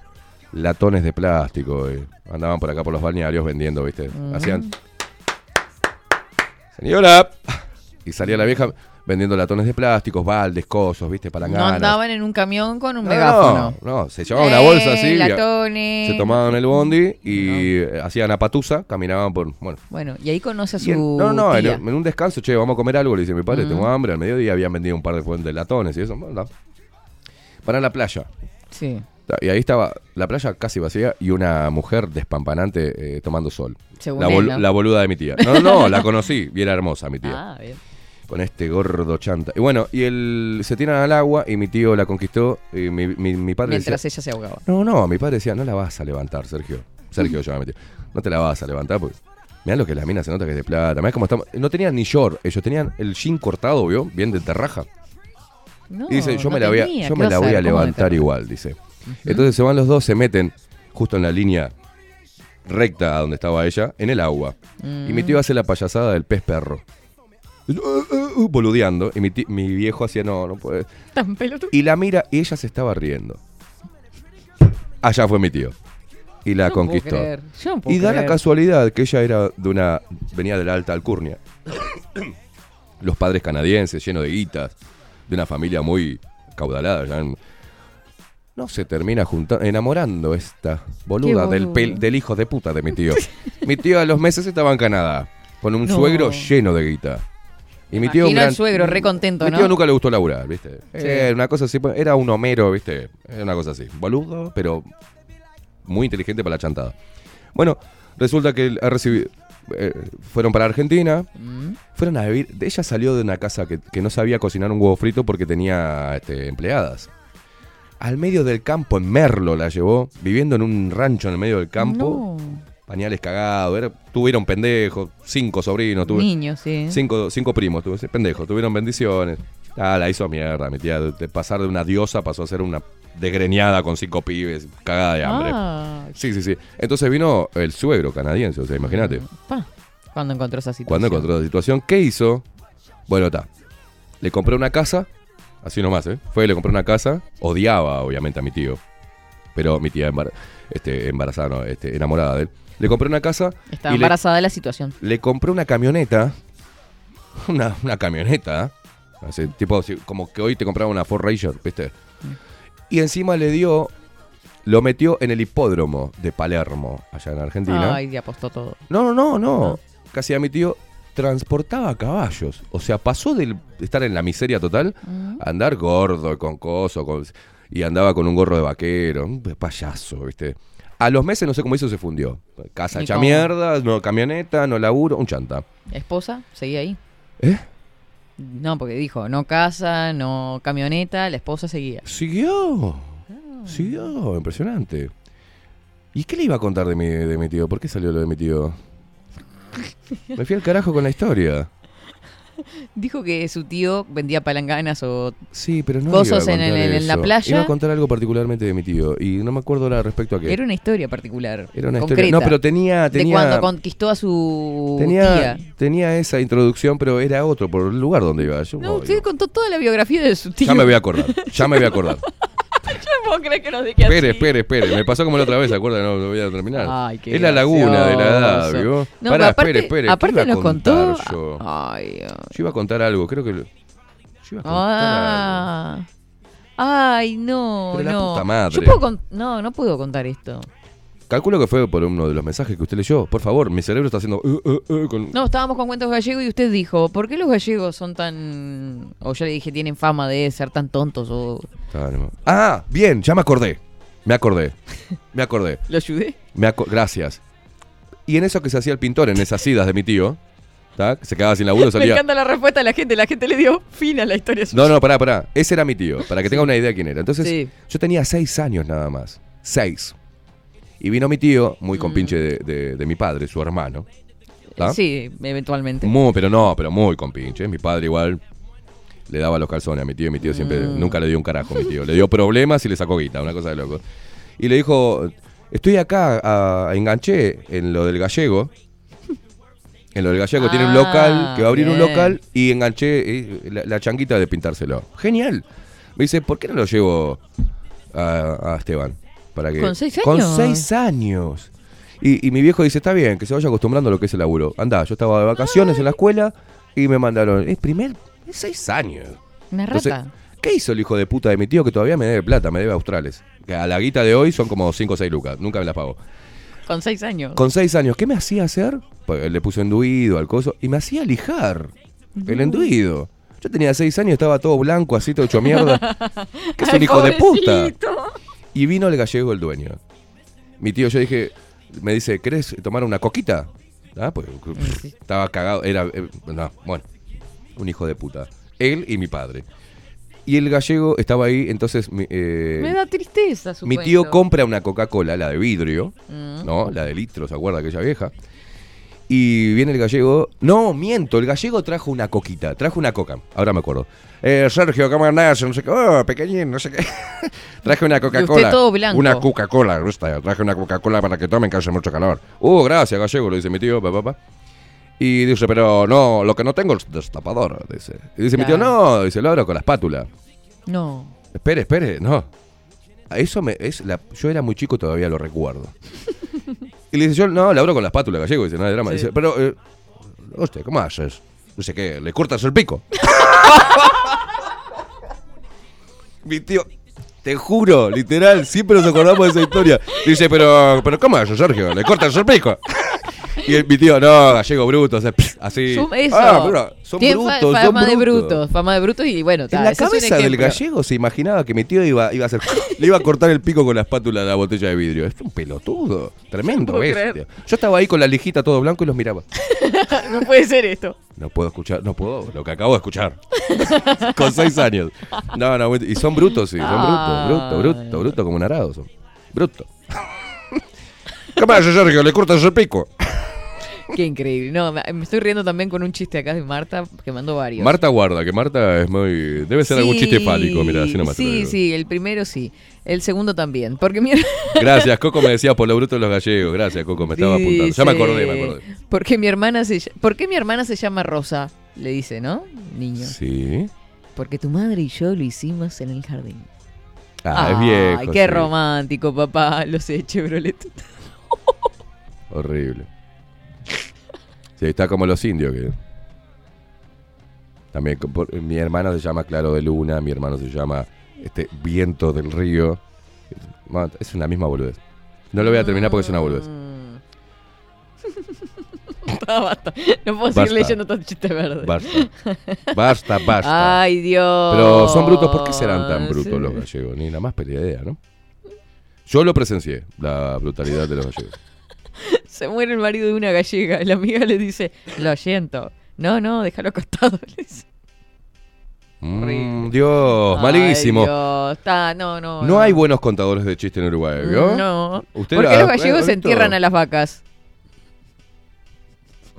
latones de plástico. y andaban por acá por los balnearios vendiendo, ¿viste? Mm. Hacían. Señora. Y salía la vieja vendiendo latones de plásticos, baldes, cosos, ¿viste? No Palanganas. andaban en un camión con un No, megáfono. No, se llevaban una bolsa Eh, así. y- latones. se tomaban el bondi y eh, hacían apatusa, caminaban por. Bueno. Bueno, y ahí conoce a su en- no, no, en, tía. en un descanso, che, vamos a comer algo, le dice mi padre, Mm. tengo hambre, al mediodía habían vendido un par de fuentes de latones y eso, bueno, no. Para la playa. Sí. Y ahí estaba la playa casi vacía y una mujer despampanante eh, tomando sol. Según la, él, bol- ¿no? la boluda de mi tía. No, no, no, la conocí y era hermosa mi tía. Ah, bien. Con este gordo chanta. Y bueno, y él se tiran al agua y mi tío la conquistó y mi, mi, mi padre Mientras decía, ella se ahogaba. no, no, mi padre decía, no la vas a levantar, Sergio. Sergio a mi tío. No te la vas a levantar porque. Mirá lo que la mina se nota que es de plata. Mirá cómo estamos. No tenían ni short, ellos tenían el jean cortado, ¿vio? Bien de terraja. No, dice, yo no me la voy a, yo ¿qué me la voy a levantar igual, dice. Entonces se van los dos, se meten justo en la línea recta a donde estaba ella, en el agua. Y mi Mm. tío hace la payasada del pez perro. Y, uh, uh, uh, boludeando. Y mi, ti- mi viejo hacía, no, no puede. Tan pelotudo. Y la mira y ella se estaba riendo. Allá fue mi tío. Y la No conquistó. no y da la casualidad que ella era de una. venía de la alta alcurnia. (coughs) Los padres canadienses, llenos de guitas, de una familia muy caudalada. ya en- no se termina juntando, enamorando esta boluda del, pel- del hijo de puta de mi tío. (laughs) mi tío a los meses estaba en Canadá, con un No. suegro lleno de guita. Y mi tío, un Imagino al gran- suegro, re contento, Mi ¿no? tío nunca le gustó laburar, ¿viste? Sí. Eh, una cosa así, era un Homero, ¿viste? Era una cosa así. Boludo, pero muy inteligente para la chantada. Bueno, resulta que él ha recibido. Eh, fueron para Argentina. Mm. Fueron a vivir. Ella salió de una casa que, que no sabía cocinar un huevo frito porque tenía este, empleadas. Al medio del campo, en Merlo la llevó, viviendo en un rancho en el medio del campo. Pañales cagados. era- tuvieron pendejos, cinco sobrinos. tuve- Niños, sí. Cinco, cinco primos, tuve, pendejos, tuvieron bendiciones. Ah, la hizo mierda, mi tía. De pasar de una diosa pasó a ser una desgreñada con cinco pibes, cagada de hambre. Ah. Sí, sí, sí. Entonces vino el suegro canadiense, o sea, imagínate. Pa, Cuando encontró esa situación. Cuando encontró la situación, ¿qué hizo? Bueno, está. Le compré una casa, así nomás, ¿eh? Fue, le compré una casa, odiaba obviamente a mi tío. Pero mi tía embar- este, embarazada, no, este, enamorada de él. Le compré una casa. Estaba le- embarazada de la situación. le compré una camioneta. Una, una camioneta. Así, tipo, como que hoy te compraba una Ford Ranger, ¿viste? Y encima le dio. Lo metió en el hipódromo de Palermo, allá en Argentina. Ay, y apostó todo. No, no, no, no. Casi a mi tío transportaba caballos. O sea, pasó de estar en la miseria total a andar gordo, con coso, con- y andaba con un gorro de vaquero, un payaso, ¿viste? A los meses, no sé cómo hizo, se fundió. Casa ¿Y hecha mierda, no camioneta, no laburo, un chanta. ¿Esposa? ¿Seguía ahí? ¿Eh? No, porque dijo, no casa, no camioneta, la esposa seguía. Siguió. Siguió, impresionante. ¿Y qué le iba a contar de mi, de mi tío? ¿Por qué salió lo de mi tío? Me fui al carajo con la historia. (laughs) Dijo que su tío vendía palanganas o Sí, pero no cosas en, el- en la playa. Iba a contar algo particularmente de mi tío y no me acuerdo ahora respecto a qué. Era una historia particular. Era una concreta, historia. No, pero tenía, De tenía cuando conquistó a su tenía, tía. tenía esa introducción, pero era otro por el lugar donde iba. Yo, No, oh, usted contó toda la biografía de su tío. ya me voy a acordar. Ya me voy a acordar. (laughs) Puedo creer que nos dije Espere, así. espere, espere. Me pasó como la otra vez, ¿se acuerdan? No, no voy a terminar. Ay, qué es la laguna de la edad. ¿vio? No, Pará, aparte- espere, espere. ¿Qué aparte nos contó- Yo? Ay, ay. Yo iba a contar algo, creo que. lo- Yo iba a contar algo. Ah. Ay, no, Pero la no. puta madre. Yo puedo con- No, no puedo contar esto. Calculo que fue por uno de los mensajes que usted leyó. Por favor, mi cerebro está haciendo. uh, uh, uh, con- No, estábamos con cuentos gallegos y usted dijo, ¿por qué los gallegos son tan... O yo le dije, tienen fama de ser tan tontos o... Ah, bien, ya me acordé. Me acordé. Me acordé. (laughs) ¿Lo ayudé? Me aco- Gracias. Y en eso que se hacía el pintor, en esas idas de mi tío, ¿tá? se quedaba sin laburo, (laughs) Me salía. encanta la respuesta de la gente. La gente le dio fin a la historia suya. No, no, pará, pará. Ese era mi tío, para que tenga una idea de quién era. Entonces, Sí. yo tenía seis años nada más. Seis. Y vino mi tío, muy Mm. compinche de, de- de mi padre, su hermano. ¿tá? Sí, eventualmente. Muy, pero no, pero muy compinche. Mi padre igual le daba los calzones a mi tío mi tío siempre Mm. nunca le dio un carajo a mi tío. Le dio (laughs) problemas y le sacó guita, una cosa de loco. Y le dijo, estoy acá, a- enganché en lo del gallego. En lo del gallego tiene un Ah, local, que va a abrir un bien. local y enganché eh, la, la changuita de pintárselo. Genial. Me dice, ¿por qué no lo llevo a, a Esteban? Para que, ¿Con seis Con años? seis años. Y, y mi viejo dice, está bien, que se vaya acostumbrando a lo que es el laburo. Anda, yo estaba de vacaciones en la escuela y me mandaron, es primer, es seis años. Una Entonces, rata. ¿Qué hizo el hijo de puta de mi tío que todavía me debe plata, me debe australes? Que a la guita de hoy son como 5 o 6 lucas, nunca me las pago. Con seis años. Con 6 años, ¿qué me hacía hacer? Pues le puso enduido al coso y me hacía lijar el enduido. Yo tenía 6 años, estaba todo blanco, así todo hecho mierda. (laughs) Que es un hijo de puta. Y vino el gallego, el dueño. Mi tío, yo dije, me dice, ¿querés tomar una coquita? Ah, pues estaba cagado, era, eh, no, bueno, un hijo de puta. Él y mi padre. Y el gallego estaba ahí, entonces mi, eh, Me da tristeza su mi tío compra una Coca-Cola, la de vidrio, Mm. ¿no? La de litro, ¿se acuerda aquella vieja? Y viene el gallego. No, miento, el gallego trajo una coquita, trajo una coca, ahora me acuerdo. Eh, Sergio, ¿cómo andás? No sé qué, oh, pequeñín, no sé qué. (laughs) traje una Coca-Cola. todo blanco. Una Coca-Cola, traje una Coca-Cola para que tomen que hace mucho calor. Uh, gracias, gallego, le dice mi tío, papá. Y dice, pero no, lo que no tengo es destapador, dice. Y dice mi tío, no, dice, lo abro con la espátula. No. Espere, espere, no. Eso me es la, yo era muy chico todavía lo recuerdo. (laughs) y le dice, yo no, la abro con la espátula gallego, dice, no hay drama. Sí. Dice, pero eh, hostia, ¿cómo haces? No sé qué, le cortas el pico. (laughs) Mi tío, te juro, literal, siempre nos acordamos de esa historia. Dice, pero, pero ¿cómo haces, Sergio? Le cortas el pico. Y el- mi tío, no, gallego bruto, o sea, pff, así. Son- eso. Ah, pero son Tiene fa- brutos, fama son de brutos. brutos. Fama de brutos y bueno, ta, En la cabeza del gallego se imaginaba que mi tío iba, iba a hacer. le iba a cortar el pico con la espátula de la botella de vidrio. Es un pelotudo. Tremendo, No bestia. creer. Yo estaba ahí con la lijita todo blanco y los miraba. (laughs) no puede ser esto. No puedo escuchar, no puedo, lo que acabo de escuchar. (laughs) con seis años. No, no, y son brutos, sí, son Ah. brutos, bruto, bruto, bruto como un arado son. Bruto. (laughs) ¿Qué pasa, Sergio? ¿Le cortas el pico? Qué increíble. No, me estoy riendo también con un chiste acá de Marta que mandó varios. Marta guarda, que Marta es muy. Debe ser algún chiste fálico, mira, así nomás Sí, sí, el primero sí. El segundo también. Porque mi, (laughs) Gracias, Coco me decía por lo bruto de los gallegos. Gracias, Coco, me estaba apuntando. Ya me acordé, me acordé. Porque mi hermana se ¿Por qué mi hermana se llama Rosa? Le dice, ¿no? Niño. Sí. Porque tu madre y yo lo hicimos en el jardín. Ah, es Ay, viejo. qué sí. romántico, papá. Lo sé, Chevrolet. (laughs) Horrible. Sí, está como los indios que. También por- mi hermana se llama Claro de Luna, mi hermano se llama este Viento del Río. Es una misma boludez. No lo voy a terminar porque es una boludez. (laughs) Basta. No puedo Basta. seguir leyendo todo chiste verde. Basta. Basta, basta. Ay, Dios. Pero son brutos, ¿por qué serán tan brutos Sí. los gallegos? Ni la más pelea idea, ¿no? Yo lo presencié, la brutalidad de los gallegos. Se muere el marido de una gallega. La amiga le dice, lo siento. No, no, déjalo acostado. (laughs) le dice. Mm, Dios, Ay, malísimo. Dios, está- no, no. No hay buenos contadores de chistes en Uruguay, ¿vio? No. Usted ¿Por qué los gallegos se entierran a las vacas?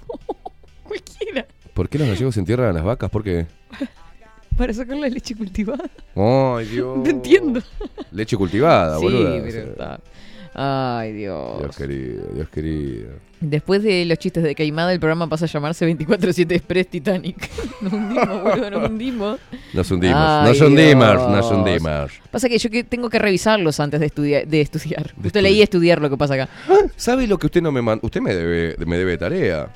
(laughs) Cualquiera. ¿Por qué los gallegos se entierran a las vacas? ¿Por qué? (laughs) Para sacar la leche cultivada. Ay, Dios. No entiendo. Leche cultivada, sí, boluda. pero está. Ay, Dios. Dios querido, Dios querido. Después de los chistes de Caimada, el programa pasa a llamarse 24-7 Express Titanic. (laughs) nos hundimos, boludo, nos hundimos. Nos hundimos, Ay, nos hundimos, Dios. nos hundimos. Pasa que yo que tengo que revisarlos antes de, estudiar de estudiar. De Justo leí estudiar lo que pasa acá. ¿Sabe lo que usted no me mandó? Usted me debe, me debe tarea.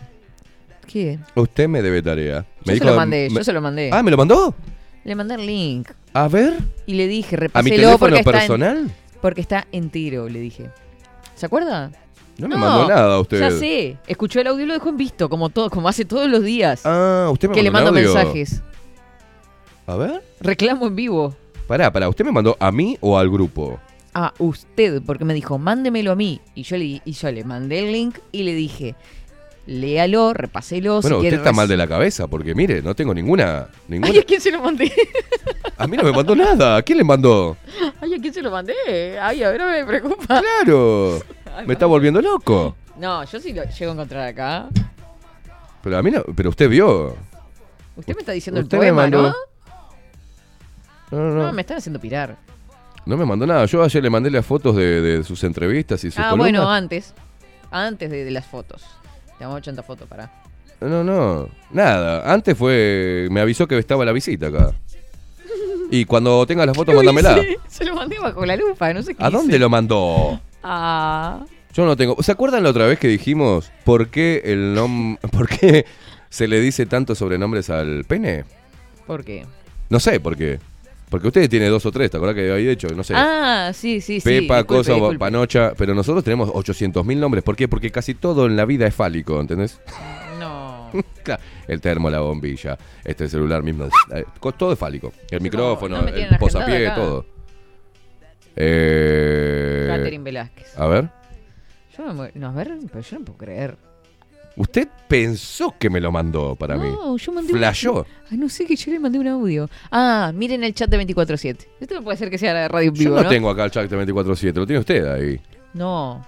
¿Qué? Usted me debe tarea. Yo se lo mandé, yo se lo mandé. Ah, ¿me lo mandó? Le mandé el link. A ver. Y le dije, ¿A mi repáselo teléfono porque está, en- personal? Porque está entero, le dije. ¿Se acuerda? No me mandó nada usted. Ya sé. Escuchó el audio y lo dejó en visto, como todo, como hace todos los días. Ah, usted me que le mandó mando un audio. mensajes. A ver. Reclamo en vivo. Pará, pará. ¿Usted me mandó a mí o al grupo? a usted, porque me dijo, mándemelo a mí. Y yo le, y yo le mandé el link y le dije, léalo, repáselo. Bueno, si usted está mal de la cabeza porque mire, no tengo ninguna. ninguna... Ay, ¿a quién se lo mandé? A mí no me mandó nada. ¿A quién le mandó? Ay, ¿a quién se lo mandé? Ay, a ver, me preocupa. Claro. Me está volviendo loco. No, yo sí lo llego a encontrar acá. Pero a mí no. Pero usted vio. Usted me está diciendo Usted el me poema, mandó- ¿no? No, no, No, no. me están haciendo pirar. No me mandó nada. Yo ayer le mandé las fotos de, de sus entrevistas y sus Ah, columnas. bueno, antes. Antes de, de las fotos. Tengo 80 fotos, para. No, no, nada. Antes fue. Me avisó que estaba la visita acá. Y cuando tenga las fotos, mándamela. (laughs) Se lo mandé bajo la lupa, no sé qué ¿A dónde lo mandó? Ah. Yo no tengo. ¿Se acuerdan la otra vez que dijimos por qué el nom (laughs) por qué se le dice tantos sobrenombres al pene? ¿Por qué? No sé por qué. Porque usted tiene dos o tres, ¿te acuerdas que había dicho? No sé. Ah, sí, sí, sí. Pepa, cosa, disculpe. panocha, pero nosotros tenemos 800.000 nombres. ¿Por qué? Porque casi todo en la vida es fálico, ¿entendés? No. (laughs) Claro, el termo, la bombilla, este celular mismo, eh, todo es fálico. El micrófono, no el tienen posapié, todo. Eh, Catherine Velázquez. a ver, Yo no, me- no, a ver, pero yo no puedo creer. Usted pensó que me lo mandó para mí. No, yo mandé un- Flashó. Ay, no sé que yo le mandé un audio. Ah, miren el chat de 24-7. Esto no puede ser que sea la radio en Yo vivo, no, ¿no? tengo acá el chat de 24-7, lo tiene usted ahí. No.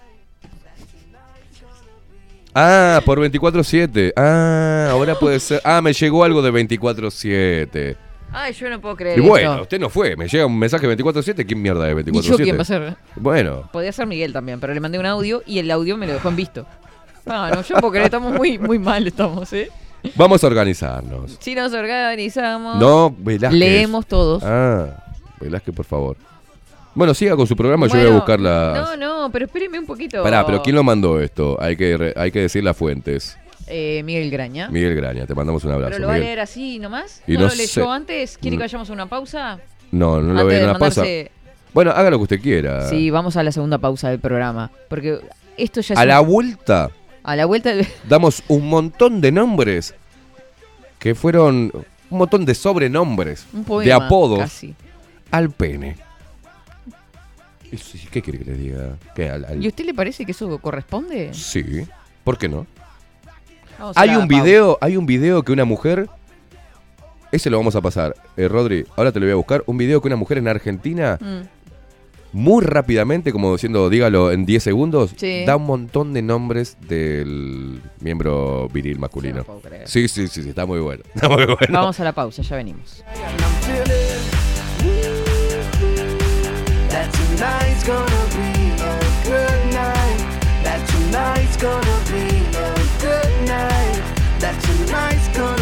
Ah, por 24-7. Ah, ahora puede ser. Ah, me llegó algo de 24-7. Ay, yo no puedo creer Y bueno, esto. usted no fue. Me llega un mensaje 24-7. ¿Quién mierda de 24-7? ¿Y yo quién va a ser? Bueno, Podía ser Miguel también, pero le mandé un audio y el audio me lo dejó en visto. Ah, no, yo no puedo creer, estamos muy, muy mal, estamos, ¿eh? vamos a organizarnos. Si nos organizamos. No, Velázquez. Leemos todos. Ah, Velázquez, por favor. Bueno, siga con su programa, yo voy a buscar las... No, no, pero espéreme un poquito. Pará, pero ¿quién lo mandó esto? Hay que, re- hay que decir las fuentes. Eh, Miguel Graña. Miguel Graña, te mandamos un abrazo. ¿Pero lo va a leer así nomás? Y ¿No, no lo leyó sé. antes? ¿Quiere que vayamos a una pausa? No, no lo de en una pausa. Bueno, haga lo que usted quiera. Sí, vamos a la segunda pausa del programa. Porque esto ya es. A un- la vuelta a la vuelta. del- (laughs) damos un montón de nombres que fueron un montón de sobrenombres, Un poema, de apodos casi. al pene. ¿Qué quiere que le diga? ¿Qué, al- al- ¿Y a usted le parece que eso corresponde? Sí, ¿por qué no? Vamos Hay un pausa. video, hay un video que una mujer. Ese lo vamos a pasar. Eh, Rodri, ahora te lo voy a buscar. Un video que una mujer en Argentina, Mm. Muy rápidamente, como diciendo, dígalo en 10 segundos, Sí. da un montón de nombres del miembro viril masculino. puedo creer. Sí, sí, sí, sí, está muy bueno. (laughs) Está muy bueno. Vamos a la pausa, ya venimos. That tonight's gonna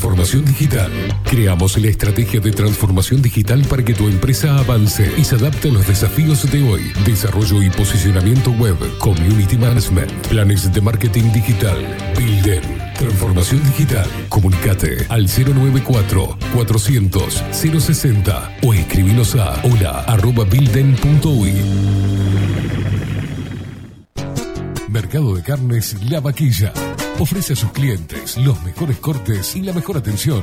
Transformación digital. Creamos la estrategia de transformación digital para que tu empresa avance y se adapte a los desafíos de hoy. Desarrollo y posicionamiento web, community management, planes de marketing digital. Bilden. Transformación digital. Comunicate al 094 400 060 o escribinos a hola arroba. Mercado de Carnes La Vaquilla. Ofrece a sus clientes los mejores cortes y la mejor atención.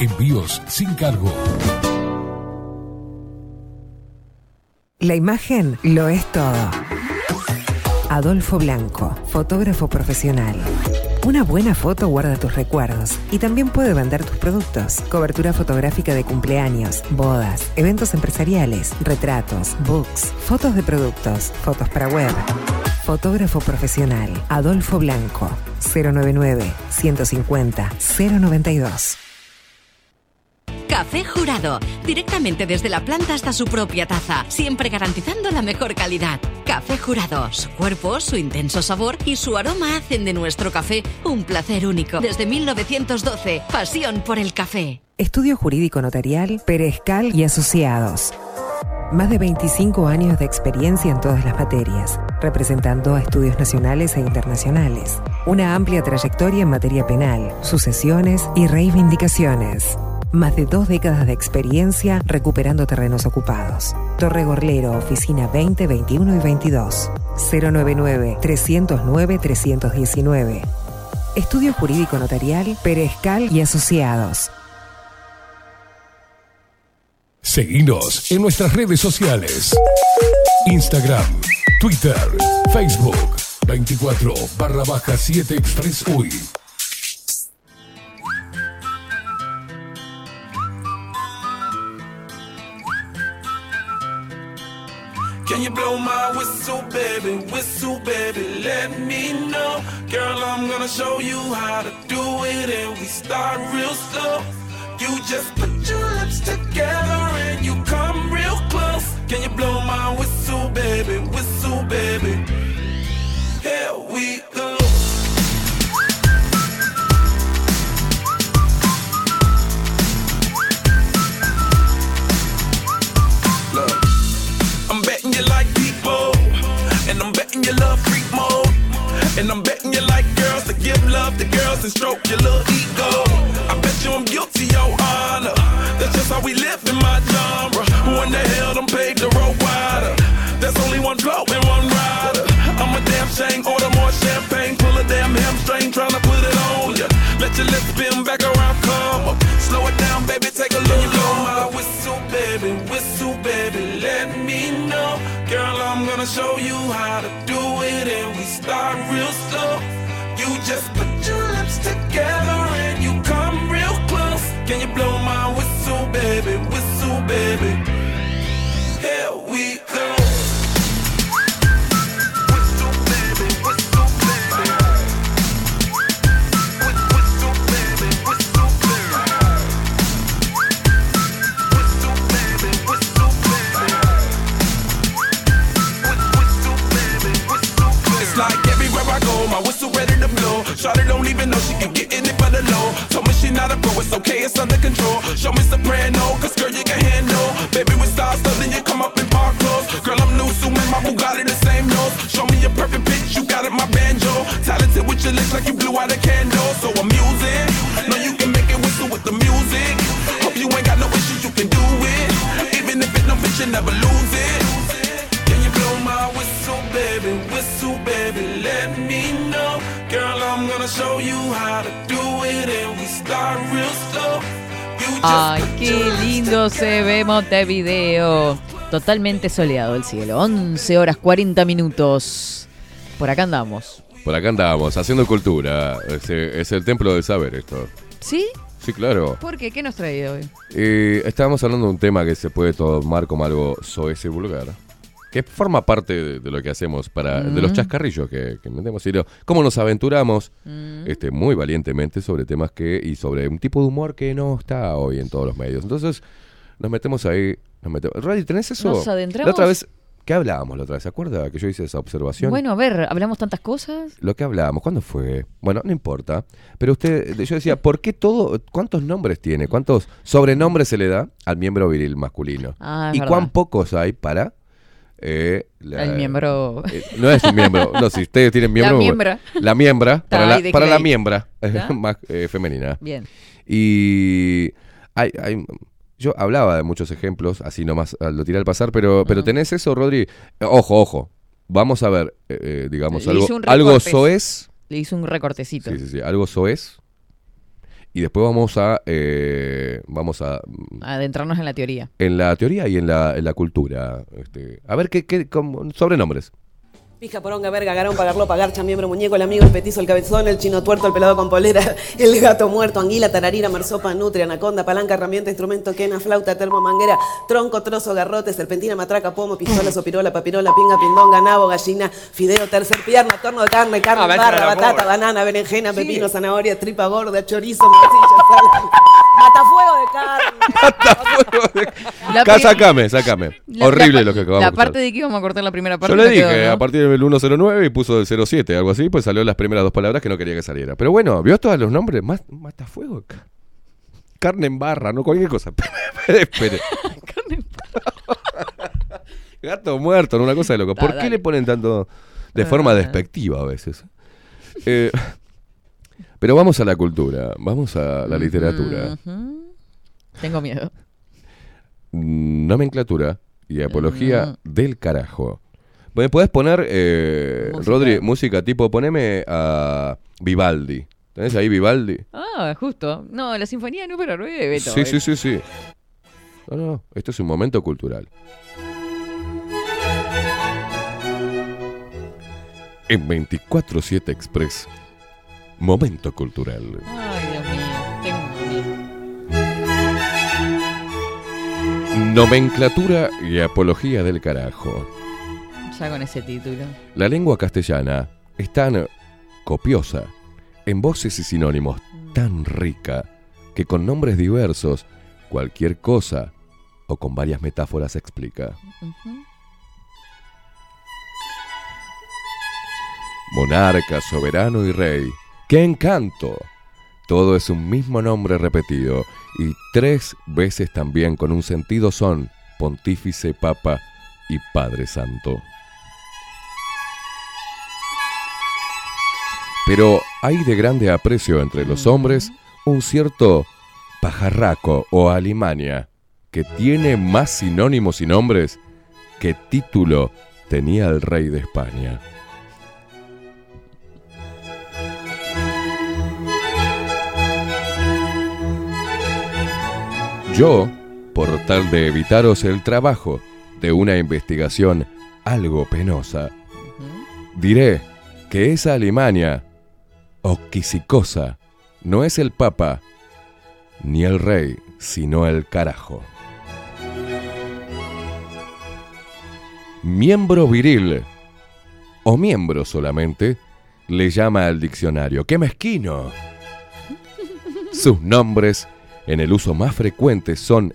Envíos sin cargo. La imagen lo es todo. Adolfo Blanco, fotógrafo profesional. Una buena foto guarda tus recuerdos y también puede vender tus productos. Cobertura fotográfica de cumpleaños, bodas, eventos empresariales, retratos, books, fotos de productos, fotos para web. Fotógrafo profesional, Adolfo Blanco, 099 150 092. Café Jurado, directamente desde la planta hasta su propia taza, siempre garantizando la mejor calidad. Café Jurado, su cuerpo, su intenso sabor y su aroma hacen de nuestro café un placer único. Desde 1912, pasión por el café. Estudio Jurídico Notarial, Perezcal y Asociados. Más de 25 años de experiencia en todas las materias, representando a estudios nacionales e internacionales. Una amplia trayectoria en materia penal, sucesiones y reivindicaciones. Más de dos décadas de experiencia recuperando terrenos ocupados. Torre Gorlero, oficina 20, 21 y 22. 099-309-319. Estudio Jurídico Notarial, Perezcal y Asociados. Seguinos en nuestras redes sociales. Instagram, Twitter, Facebook, 24 barra baja 7 Express UI. Can you blow my whistle, baby? Whistle, baby, let me know. Girl, I'm gonna show you how to do it, and we start real slow. You just put your lips together and you come real close. Can you blow my whistle, baby? Whistle, Here we go. Look, I'm betting you like people, and I'm betting you love freak mode, and I'm betting you like girls give love to girls and stroke your little ego. I bet you I'm guilty, your honor. That's just how we live in my genre. Who in the hell done paved the road wider? There's only one flow and one rider. I'm a damn shame, order more champagne, pull a damn hamstring, tryna put it on ya. Let your lips spin back around, come up. Slow it down, baby, take a look. You blow my whistle, baby, whistle, baby, let me know. Girl, I'm gonna show you how to do it, and we start real slow. You just put your lips together and you come real close. Can you blow my whistle, baby? Whistle, baby. Even know she can get in it for the low. Told me she not a pro, it's okay, it's under control. Show me soprano, cause girl, you can handle. Baby, we stars, so then you come up in park clothes. Girl, I'm new, so man, my Bugatti the same nose. Show me a perfect pitch, you got it, my banjo. Talented with your lips like you blew out a candle. So I'm using, know you can make it whistle with the music. Hope you ain't got no issues, you can do it. Even if it don't fit, you never lose Ay, qué lindo se ve Montevideo. Totalmente soleado el cielo. 11 horas 40 minutos. Por acá andamos. Por acá andamos, haciendo cultura. Es, es el templo del saber esto. ¿Sí? Sí, claro. ¿Por qué? ¿Qué nos trae hoy? Eh, estábamos hablando de un tema que se puede tomar como algo soez y vulgar. Que forma parte de, de lo que hacemos para. de los chascarrillos que, que metemos. Y lo- cómo nos aventuramos Mm. este, muy valientemente sobre temas que. y sobre un tipo de humor que no está hoy en todos los medios. Entonces, nos metemos ahí. Nos metemos. Ray, ¿tenés eso? Nos adentramos. La otra vez. ¿Qué hablábamos la otra vez? ¿Se acuerda que yo hice esa observación? Bueno, a ver, hablamos tantas cosas. Lo que hablábamos, ¿cuándo fue? Bueno, no importa. Pero usted, yo decía, ¿por qué todo, cuántos nombres tiene, cuántos sobrenombres se le da al miembro viril masculino? Ah, ¿Y verdad. cuán pocos hay para eh, la- El miembro. eh, no es un miembro, no, si ustedes tienen miembro. miembra. La miembra, (laughs) para la, para la miembra, (laughs) más eh, femenina. Bien. Y hay, hay- yo hablaba de muchos ejemplos, así nomás ah, lo tiré al pasar, pero, pero tenés eso, Rodri. Eh, Ojo, ojo. Vamos a ver, digamos, Le algo, algo soez. Le hizo un recortecito. Sí, sí, sí, algo soez. Y después vamos a, eh, vamos a, Adentrarnos en la teoría. en la teoría y en la, en la cultura. Este, a ver qué, qué cómo- sobrenombres. Pija, poronga, verga, garón, pagarlo, pagarcha, miembro, muñeco, el amigo, el petizo, el cabezón, el chino tuerto, el pelado con polera, (laughs) el gato muerto, anguila, tararira, marsopa, nutria, anaconda, palanca, herramienta, instrumento, quena, flauta, termo, manguera, tronco, trozo, garrote, serpentina, matraca, pomo, pistola, (laughs) sopirola, papirola, pinga, pindonga, nabo, gallina, fideo, tercer pierna, torno de carne, carne, Ah, vete barra, a la batata, banana, berenjena, pepino, zanahoria, tripa gorda, chorizo, morcilla, sal, (laughs) matafuego de carne. La Acá, pri- sacame, sacame. La- Horrible la- lo que acabamos La de escuchar. parte de que íbamos a cortar la primera parte. Yo le dije quedó, ¿no? a partir del 109 y puso del 07, algo así, pues salió las primeras dos palabras que no quería que saliera. Pero bueno, ¿vio todos los nombres? Más- Matafuego. ca- Carne en barra, no cualquier cosa. (laughs) espere, (laughs) espere. Gato muerto, no una cosa de loco. Da, ¿Por qué dale. le ponen tanto de forma despectiva a veces? Eh, (laughs) pero vamos a la cultura, vamos a la literatura. Tengo miedo. Mm, Nomenclatura y apología del carajo. ¿Me puedes poner, eh, Música. Rodri, música tipo, poneme a Vivaldi? ¿Tenés ahí Vivaldi? Ah, justo. No, la sinfonía número 9, Beto. Sí, sí, sí, sí. No, no, esto es un momento cultural. En 24-7 Express, momento cultural. Ay, Dios mío. Tengo miedo. Nomenclatura y apología del carajo. Ya con ese título. La lengua castellana es tan copiosa, en voces y sinónimos tan rica, que con nombres diversos, cualquier cosa o con varias metáforas se explica. Monarca, soberano y rey. ¡Qué encanto! Todo es un mismo nombre repetido y tres veces también con un sentido son pontífice, papa y padre santo. Pero hay de grande aprecio entre los hombres un cierto pajarraco o alimaña que tiene más sinónimos y nombres que título tenía el rey de España. Yo, por tal de evitaros el trabajo de una investigación algo penosa, diré que esa alimaña o quisicosa no es el papa ni el rey, sino el carajo. Miembro viril o miembro solamente le llama al diccionario. ¡Qué mezquino! Sus nombres en el uso más frecuente son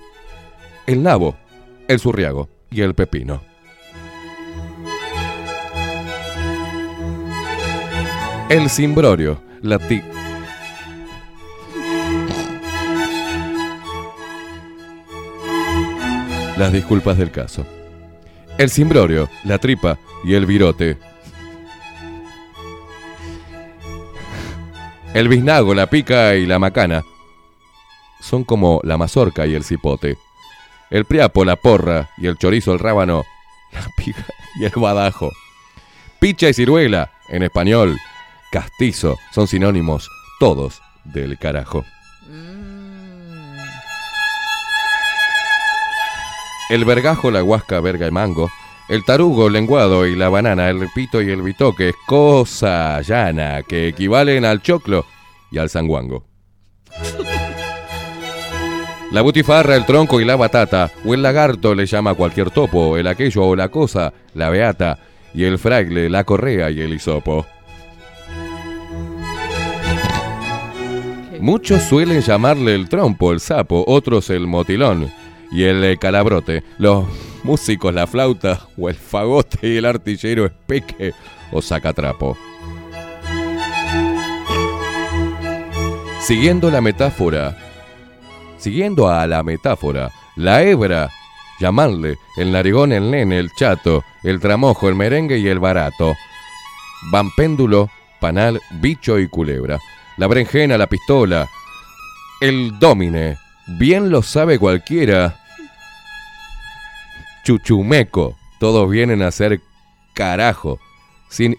el nabo, el surriago y el pepino. El cimbrorio, la ti... Las disculpas del caso. El cimbrorio, la tripa y el virote. El biznago, la pica y la macana son como la mazorca y el cipote. El priapo, la porra y el chorizo, el rábano, la pica y el badajo. Picha y ciruela, en español, castizo, son sinónimos todos del carajo. El vergajo, la huasca, verga y mango. El tarugo, el lenguado y la banana, el pito y el bitoque es cosa llana que equivalen al choclo y al sanguango. (laughs) La butifarra, el tronco y la batata, o el lagarto le llama a cualquier topo, el aquello o la cosa, la beata, y el fraile, la correa y el hisopo. Muchos suelen llamarle el trompo, el sapo, otros el motilón y el eh, calabrote. Los músicos la flauta o el fagote y el artillero espeque o sacatrapo. Siguiendo la metáfora, siguiendo a la metáfora, la hebra, llamarle el narigón, el nene, el chato, el tramojo, el merengue y el barato. Van péndulo, panal, bicho y culebra. La berenjena, la pistola, el domine, bien lo sabe cualquiera. Chuchumeco, todos vienen a ser carajo, sin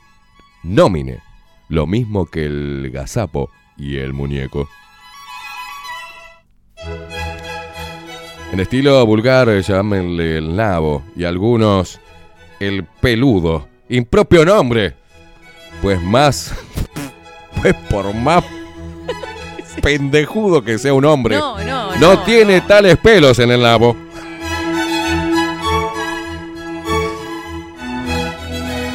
nómine, lo mismo que el gazapo y el muñeco. En estilo vulgar, llámenle el nabo y algunos el peludo. Impropio nombre. Pues más. Pues por más pendejudo que sea un hombre. No, no, no no, tiene tales pelos en el nabo.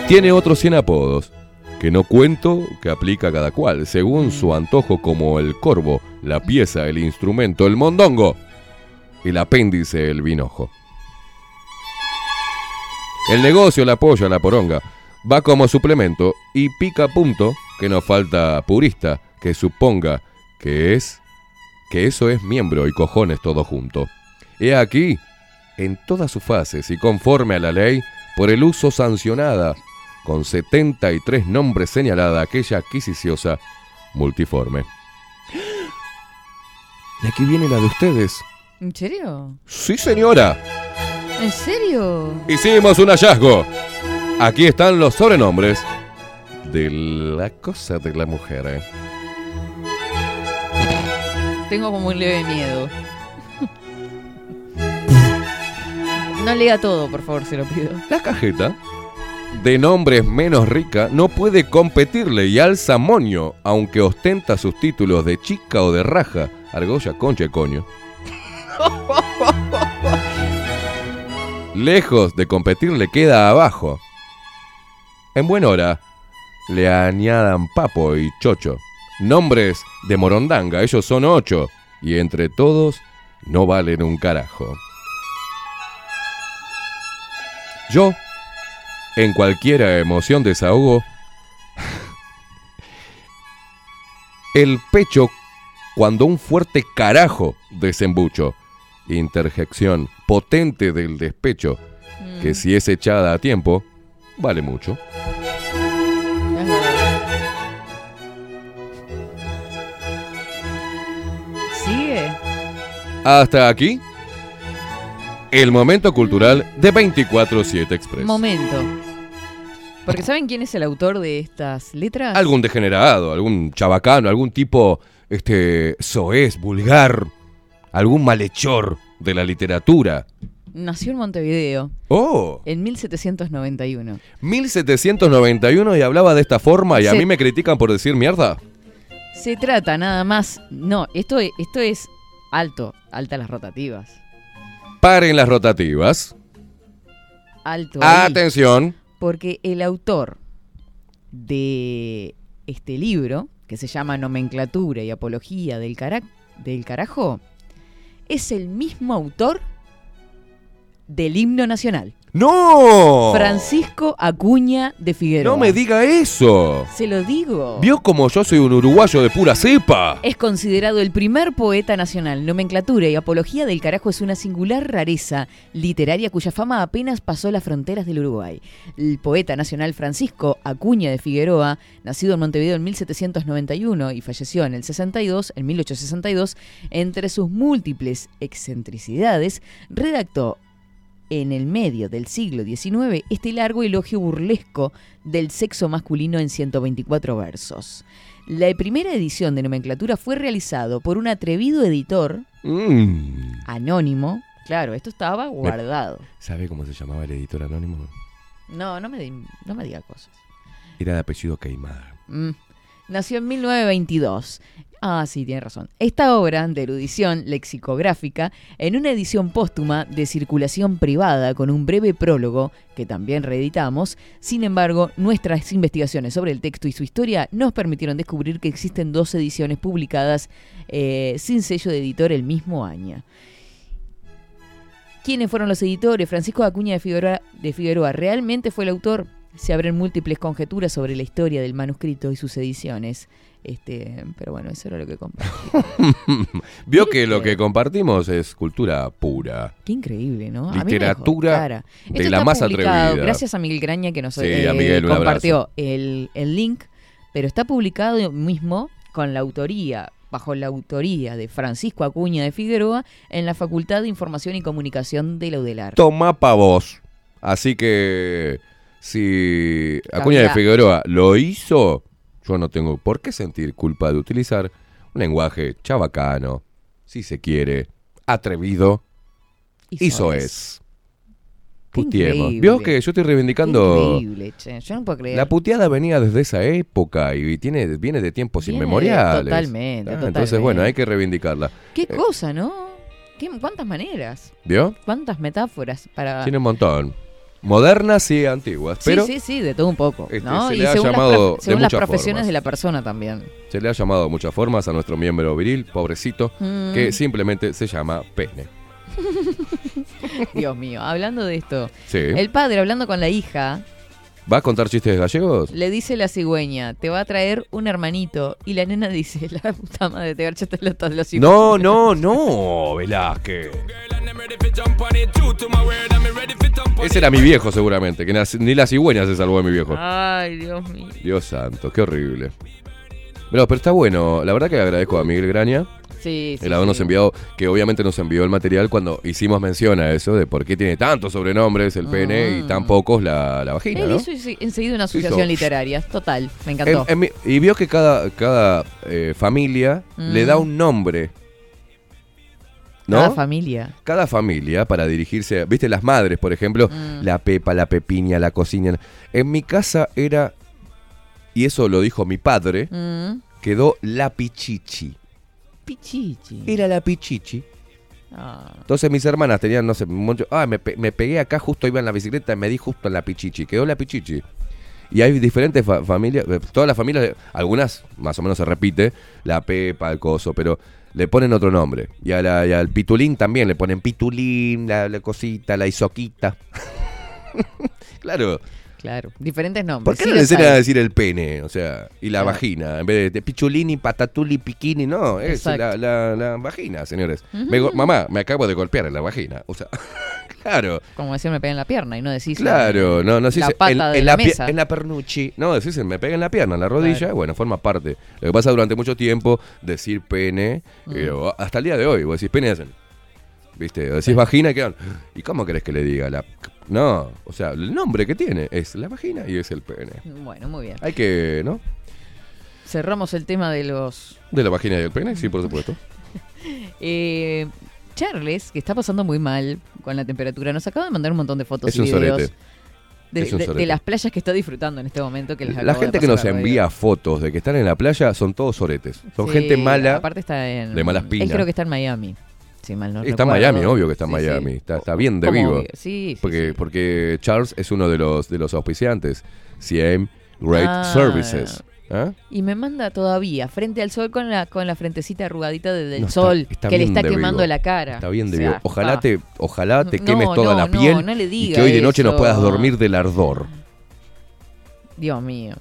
Tiene otros 100 apodos, que no cuento, que aplica cada cual, según su antojo como el corvo, la pieza, el instrumento, el mondongo, el apéndice, el vinojo. El negocio, la polla, la poronga, va como suplemento y pica punto que nos falta purista que suponga que es que eso es miembro y cojones todo junto. He aquí, en todas sus fases y conforme a la ley, por el uso sancionada, con 73 nombres señalada aquella adquisiciosa multiforme. Y aquí viene la de ustedes. ¿En serio? Sí, señora. ¿En serio? Hicimos un hallazgo. Aquí están los sobrenombres de la cosa de la mujer. ¿eh? Tengo como un leve miedo. No lea todo, por favor, se lo pido. La cajeta de nombres menos rica no puede competirle y alza moño, aunque ostenta sus títulos de chica o de raja, argolla, concha y coño. (laughs) Lejos de competir le queda abajo. En buena hora le añadan papo y chocho. Nombres de morondanga, ellos son ocho, y entre todos no valen un carajo. Yo, en cualquiera emoción desahogo, (laughs) el pecho cuando un fuerte carajo desembucho, interjección potente del despecho, que si es echada a tiempo, vale mucho. Hasta aquí, el momento cultural de 24-7 Express. Momento. Porque ¿saben quién es el autor de estas letras? Algún degenerado, algún chabacano, algún tipo este soez, vulgar, algún malhechor de la literatura. Nació en Montevideo. Oh, En 1791. 1791 y hablaba de esta forma y a mí me critican por decir mierda. Se trata nada más. No, esto, es- esto es alto, alta las rotativas. Paren las rotativas. Alto. ahí. Atención. Porque el autor de este libro, que se llama Nomenclatura y Apología del, cara- del Carajo, es el mismo autor del himno nacional. ¡No! Francisco Acuña de Figueroa. No me diga eso. Se lo digo. ¿Vio como yo soy un uruguayo de pura cepa? Es considerado el primer poeta nacional. Nomenclatura y apología del carajo es una singular rareza literaria cuya fama apenas pasó las fronteras del Uruguay. El poeta nacional Francisco Acuña de Figueroa, nacido en Montevideo en 1791 y falleció en el 62, en 1862, entre sus múltiples excentricidades, redactó en el medio del siglo XIX este largo elogio burlesco del sexo masculino en 124 versos. La primera edición de nomenclatura fue realizado por un atrevido editor Mm. anónimo. Claro, esto estaba guardado. ¿Sabe cómo se llamaba el editor anónimo? No, no me, di- no me diga cosas. Era de apellido Caimán. Mm. Nació en 1922. Ah, sí, tiene razón. Esta obra de erudición lexicográfica, en una edición póstuma de circulación privada con un breve prólogo, que también reeditamos, sin embargo, nuestras investigaciones sobre el texto y su historia nos permitieron descubrir que existen dos ediciones publicadas eh, sin sello de editor el mismo año. ¿Quiénes fueron los editores? Francisco Acuña de de Figueroa realmente fue el autor. Se abren múltiples conjeturas sobre la historia del manuscrito y sus ediciones. Este, pero bueno, eso era lo que compartí. (laughs) Vio que lo que compartimos es cultura pura. Qué increíble, ¿no? A mí me Literatura de Esto la más atrevida. Gracias a Miguel Graña que nos Sí, eh, Miguel, compartió el, el link, pero está publicado mismo con la autoría, bajo la autoría de Francisco Acuña de Figueroa en la Facultad de Información y Comunicación de la UDELAR. Toma pa' vos. Así que si Acuña de. Figueroa lo hizo, yo no tengo por qué sentir culpa de utilizar un lenguaje chabacano, si se quiere, atrevido. Hizo Hizo es. increíble. Vio que yo estoy reivindicando. Increíble, che. Yo no puedo creer. La puteada venía desde esa época y tiene, viene de tiempos Viene de- inmemoriales. totalmente, Ah, Entonces, totalmente. bueno, hay que reivindicarla. Qué Eh, cosa, ¿no? ¿Qué- ¿Cuántas maneras? ¿Vio? ¿Cuántas metáforas para...? Tiene un montón. Modernas y antiguas. Sí, pero sí, sí, de todo un poco. Este, ¿no? se y le ha según, llamado las, prof- de según las muchas profesiones formas. de la persona también. se le ha llamado de muchas formas a nuestro miembro viril, pobrecito, Mm. que simplemente se llama pene. (laughs) Dios mío, hablando de esto. Sí. El padre, hablando con la hija, ¿Va a contar chistes gallegos? le dice la cigüeña, te va a traer un hermanito. Y la nena dice, la puta madre, te garchaste los, los hijos. No, no, no, Velázquez. Ese era mi viejo seguramente, que ni la cigüeña se salvó de mi viejo. Ay, Dios mío. Dios santo, qué horrible. Pero, pero está bueno, la verdad que agradezco a Miguel Graña Sí, sí. el habernos sí. enviado, que obviamente nos envió el material cuando hicimos mención a eso, de por qué tiene tantos sobrenombres el pene y tan pocos la, la vagina, Él ¿no? hizo ense- enseguida una asociación Hizo- literaria. Total, me encantó. En- en mi- y vio que cada, cada eh, familia le da Mm. un nombre. ¿No? Cada familia. Cada familia para dirigirse, viste, las madres, por ejemplo, Mm. la pepa, la pepiña, la cocina. En mi casa era, y eso lo dijo mi padre, Mm. quedó la pichichi. Pichichi. Era la pichichi. Ah. Entonces mis hermanas tenían, no sé, mucho, ah, me, pe- me pegué acá, justo iba en la bicicleta, me di justo en la pichichi, quedó la pichichi. Y hay diferentes fa- familias, eh, todas las familias, algunas más o menos se repite, la pepa, el coso, pero le ponen otro nombre. Y, a la- y al pitulín también le ponen pitulín, la, la cosita, la isoquita. (laughs) claro. Claro, diferentes nombres. ¿Por qué Sí no le enseñan a decir el pene? O sea, y la Claro. vagina, en vez de, pichulini, patatuli, piquini, no, es la, la- la vagina, señores. Me mamá, me acabo de golpear en la vagina. O sea, (laughs) claro. Como decir, me pega en la pierna y no decís. Claro, no, no se la pata en, de en la, pi- mesa. en la pernuchi. No, decís me pega en la pierna, en la rodilla, Claro. bueno, forma parte. Lo que pasa durante mucho tiempo, decir pene, Mm. eh, hasta el día de hoy, vos decís pene y hacen. ¿Viste? O decís vagina y quedan. ¿Y cómo querés que le diga? La, no, o sea, el nombre que tiene es la vagina y es el pene. Bueno, muy bien. Hay que, ¿no? Cerramos el tema de los. De la vagina y el pene, sí, por (laughs) supuesto. Eh, Charles, que está pasando muy mal con la temperatura, nos acaba de mandar un montón de fotos Es y un videos. sorete. de, las playas que está disfrutando en este momento. Que les La gente que nos envía fotos de que están en la playa son todos soretes. Son Sí, gente mala. Aparte está en. de malas Él pinas. creo que está en Miami. Si mal no Está en. Miami, obvio que está en Sí, sí. Miami. Está, está bien de vivo. obvio, sí, sí, porque, porque Charles es uno de los, de los auspiciantes. CM Great Ah. Services. ¿Ah? Y me manda todavía frente al sol con la con la frentecita arrugadita de- del No, sol está que le está quemando vivo. la cara. Está bien de O sea, vivo. Ojalá está. te, ojalá te No, quemes toda no, la no, piel no le y que hoy de noche no eso. puedas dormir del ardor. Dios mío.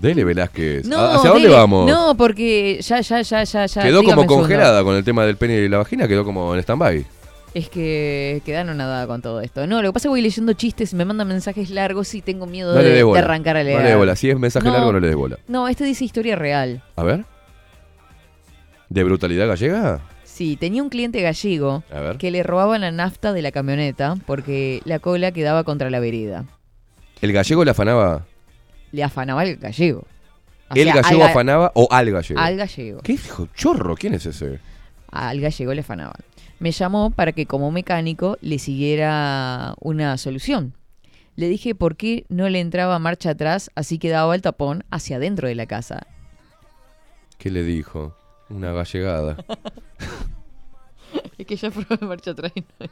Dele Velázquez. No, ¿A- ¿Hacia dónde vamos? No, porque ya, ya, ya, ya, ya. quedó como congelada con el tema del pene y la vagina, quedó como en stand-by. Es que quedaron nada con todo esto. No, lo que pasa es que voy leyendo chistes, me mandan mensajes largos y tengo miedo No de, de arrancar a leer. No le dé bola. Si es mensaje No. largo, no le dé bola. No, este dice historia real. A ver. ¿De brutalidad gallega? Sí, tenía un cliente gallego que le robaban la nafta de la camioneta porque la cola quedaba contra la vereda. ¿El gallego le afanaba? Le afanaba el gallego. O ¿El sea, gallego al ga- afanaba o al gallego? Al gallego. ¿Qué hijo chorro? ¿Quién es ese? Al gallego le afanaban. Me llamó para que como mecánico le siguiera una solución. Le dije por qué no le entraba marcha atrás, así que daba el tapón hacia adentro de la casa. ¿Qué le dijo? Una gallegada. (laughs) Es que ya probé marcha atrás y no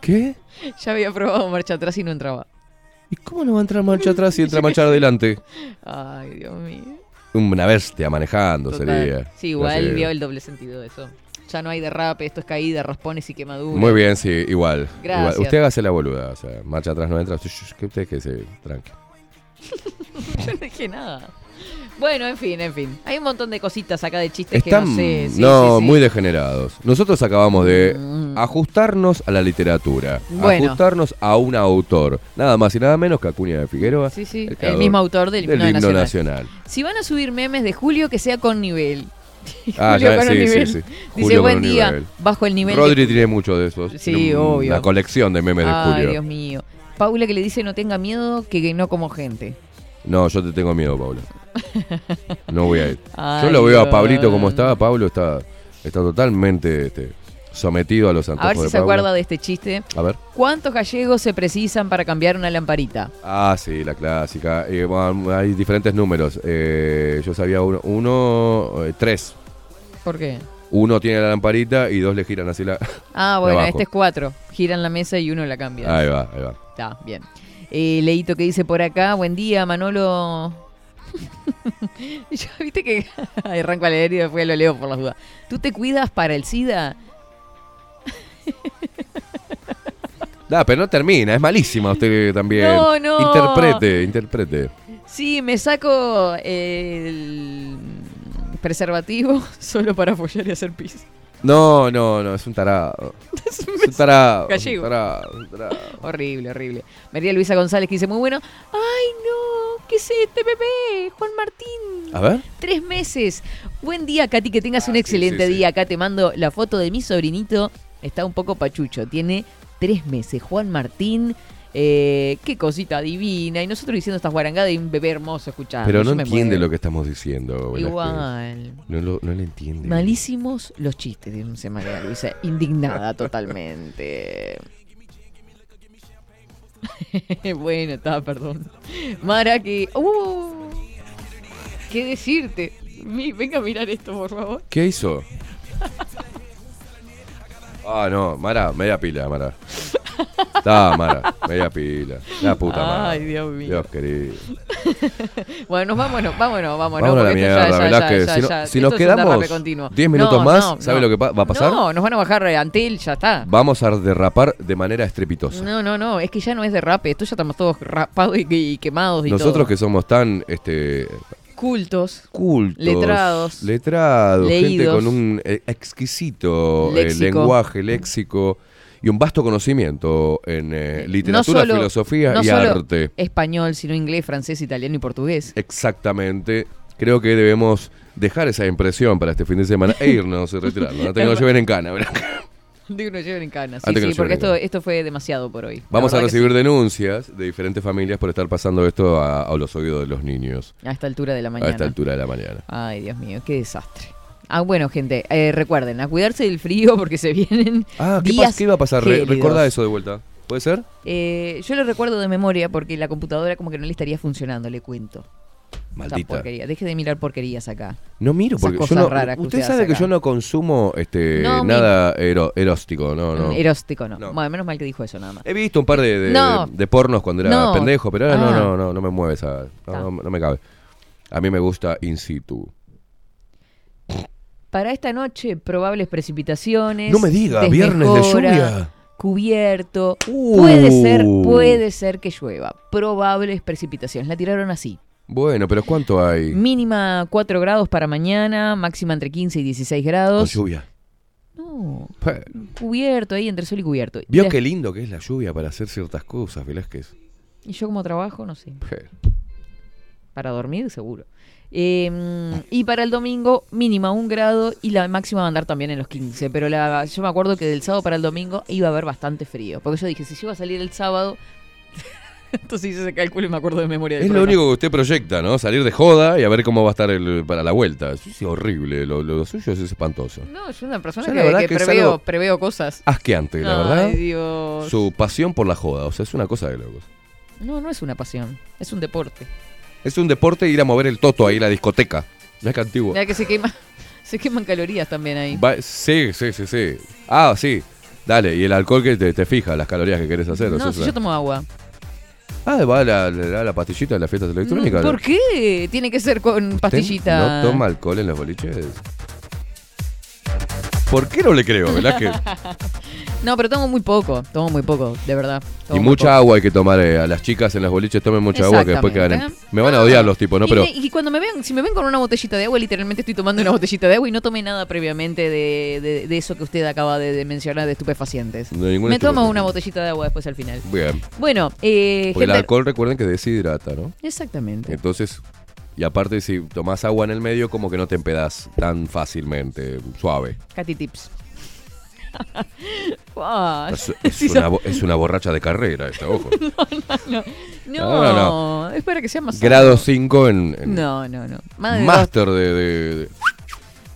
¿Qué? Ya había probado marcha atrás y no entraba. ¿Y cómo no va a entrar marcha atrás y entra marcha adelante? Ay, Dios mío. Una bestia manejando Total. sería. Sí, igual vio el doble sentido de eso. Ya no hay derrape, esto es caída, raspones y quemaduras. Muy bien, sí, igual. Gracias. igual. Usted hágase la boluda. O sea, marcha atrás no entra. Que usted que se tranque. (laughs) Yo no dije nada. Bueno, en fin, en fin. Hay un montón de cositas acá de chistes Están que no sé. Sí, no, sí, sí. muy degenerados. Nosotros acabamos de ajustarnos a la literatura, Bueno. ajustarnos a un autor, nada más y nada menos que Acuña de Figueroa. Sí, sí, el creador mismo autor del himno nacional. nacional. Si van a subir memes de Julio, que sea con nivel. (laughs) Ah, Julio ya, con sí, sí, nivel. sí. Dice, Julio con buen un día, nivel. bajo el nivel. Rodri de... tiene mucho de esos. Sí, un- obvio. Una colección de memes de Ay, Julio. Dios mío. Paula que le dice no tenga miedo, que no como gente. No, yo te tengo miedo, Pablo. (laughs) No voy a ir. Ay, yo lo veo a. Pablito como está. Pablo está, está totalmente este, sometido a los A antojos ver si de se Paula. acuerda de este chiste. A ver. ¿Cuántos gallegos se precisan para cambiar una lamparita? Ah, sí, la clásica. Eh, bueno, hay diferentes números. Eh, yo sabía uno, uno eh, tres. ¿Por qué? Uno tiene la lamparita y dos le giran así la. Ah, (laughs) bueno, abajo. este es cuatro. Giran la mesa y uno la cambia. Ahí va, ahí va. Está, bien. Leito que dice por acá, buen día, Manolo. (laughs) Ya viste que (laughs) arranco a leer y después lo leo por las dudas. ¿Tú te cuidas para el SIDA? (laughs) Da, pero no termina, es malísima usted también. No, no. Interprete, interprete. Sí, me saco el preservativo (laughs) solo para follar y hacer pis. No, no, no, es un tarado. (laughs) Es un tarado. es un Gallego. tarado, un tarado. Horrible, horrible. María Luisa González que dice muy bueno. ¡Ay, no! ¿Qué es este bebé? Juan Martín. A ver. Tres meses. Buen día, Katy, que tengas un excelente Ah, sí, sí. día. Acá te mando la foto de mi sobrinito. Está un poco pachucho. Tiene tres meses. Juan Martín. eh, qué cosita divina. Y nosotros diciendo estas guarangadas de un bebé hermoso escuchando. Pero no entiende muero. lo que estamos diciendo. Velázquez. Igual. No, lo, no le entiende. Malísimos los chistes, dice María Luisa. Indignada totalmente. (laughs) bueno, está, perdón. Mara, que. ¡Uh! ¿Qué decirte? Venga a mirar esto, por favor. ¿Qué hizo? (laughs) Ah, no, Mara, media pila, Mara. Está, Mara, media pila. La puta Mara. Ay, Dios mío. Dios querido. (laughs) Bueno, nos vámonos, vámonos, vámonos. Vámonos a la porque esto mierda, ya, ya, ya, Si no- ya. si Esto nos quedamos continuo. 10 minutos No, más, no, ¿sabe lo que va a pasar? No, nos van a bajar Antel, ya está. Vamos a derrapar de manera estrepitosa. No, no, no, es que ya no es derrape, esto ya estamos todos rapados y, y quemados y Nosotros todo. que somos tan este Cultos. cultos, Letrados. letrados, gente con un eh, exquisito eh, lenguaje, léxico y un vasto conocimiento en eh, literatura, solo- filosofía no y solo arte. Español, sino inglés, francés, italiano y portugués. Exactamente. Creo que debemos dejar esa impresión para este fin de semana e irnos y retirarnos. Antes (laughs) que nos lleven en cana. ¿verdad? (laughs) Digo, nos lleven en cana. Sí, sí, porque esto, esto fue demasiado por hoy. Vamos a recibir denuncias de diferentes familias por estar pasando esto a, a los oídos de los niños A esta altura de la a mañana. esta altura de la mañana. Ay, Dios mío, qué desastre. Ah, bueno, gente, eh, recuerden, a cuidarse del frío (laughs) porque se vienen Ah, ¿qué, días qué iba a pasar? Re- gélidos. recordá eso de vuelta. ¿Puede ser? Eh, yo lo recuerdo de memoria porque la computadora como que no le estaría funcionando, le cuento. Maldita. porquería. Deje de mirar porquerías acá. No miro porque yo no, usted usted sabe que yo no consumo este No, nada ero- eróstico, no, no. Eróstico, no. No. Bueno, menos mal que dijo eso nada más. He visto un par de, de- No. de pornos cuando era pendejo, pero ahora no, Ah. no, no, no me mueve esa, no, me cabe. A mí me gusta in situ. Para esta noche, probables precipitaciones. No me diga, viernes de lluvia. Cubierto. Uh. Puede ser, puede ser que llueva. Probables precipitaciones. La tiraron así. Bueno, pero ¿cuánto hay? Mínima 4 grados para mañana, máxima entre 15 y 16 grados. Con lluvia. No, cubierto ahí, entre sol y cubierto. ¿Vio qué lindo que es la lluvia para hacer ciertas cosas, Velázquez? Y yo como trabajo, no sé. Para dormir, seguro. Eh, y para el domingo, mínima un grado y la máxima va a andar también en los 15. Pero la, yo me acuerdo que del sábado para el domingo iba a haber bastante frío. Porque yo dije, si yo iba a salir el sábado, (laughs) entonces hice ese cálculo y me acuerdo de memoria. del Es lo único que usted proyecta, ¿no? Salir de joda y a ver cómo va a estar el, para la vuelta. Eso es horrible, lo, lo suyo es espantoso. No, yo soy una persona que, que que es preveo, preveo cosas. Asqueante, la Ay, verdad. Dios. Su pasión por la joda, o sea, es una cosa de locos. No, no es una pasión, es un deporte. Es un deporte ir a mover el toto ahí, la discoteca. Ya que antiguo. Mira que se quema, (laughs) se queman calorías también ahí. Va- sí, sí, sí, sí. Ah, sí. Dale, y el alcohol que te, te fija las calorías que querés hacer. o sea, No, es si yo tomo agua. Ah, va la, la, la pastillita de las fiestas electrónicas. ¿Por qué? Tiene que ser con ¿Usted pastillita. ¿No toma alcohol en los boliches? ¿Por qué no le creo, Velázquez? (laughs) No, pero tomo muy poco, tomo muy poco, de verdad. Y mucha poco. agua hay que tomar. eh, a las chicas en los boliches tomen mucha agua que después quedan en- Exactamente. Me van a odiar los tipos, ¿no? Y, Pero me- y cuando me ven, si me ven con una botellita de agua, literalmente estoy tomando una botellita de agua y no tomé nada previamente de, de- de eso que usted acaba de, de mencionar de estupefacientes. No, ningún me tomo estupefaciente. una botellita de agua después al final. Bien. Bueno, eh, Porque el gente- alcohol recuerden que deshidrata, ¿no? Exactamente. Entonces, y aparte si tomás agua en el medio, como que no te empedás tan fácilmente, suave. Katy Tips. (laughs) (laughs) Es, una, es borracha de carrera esta, ojo. (laughs) no, No, no, no. es para que sea más Grado sano. 5 en, en No, no, no. Más de, dos, de, de- de-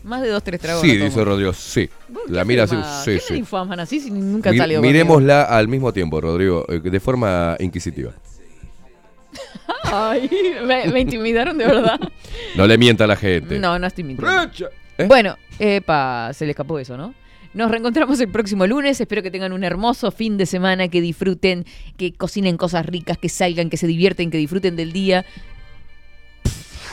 más de dos, tres tragos. Sí, dice. Rodrigo, sí. La ¿qué mira así, sí, ¿Qué sí. infaman así si nunca Mi- salió conmigo? miremosla al mismo tiempo, Rodrigo, eh, de forma inquisitiva. Ay, me, me intimidaron de verdad. No le mienta a la gente. No, no estoy mintiendo. ¿Eh? Bueno, epa, se le escapó eso, ¿no? Nos reencontramos el próximo lunes. Espero que tengan un hermoso fin de semana, que disfruten, que cocinen cosas ricas, que salgan, que se divierten, que disfruten del día.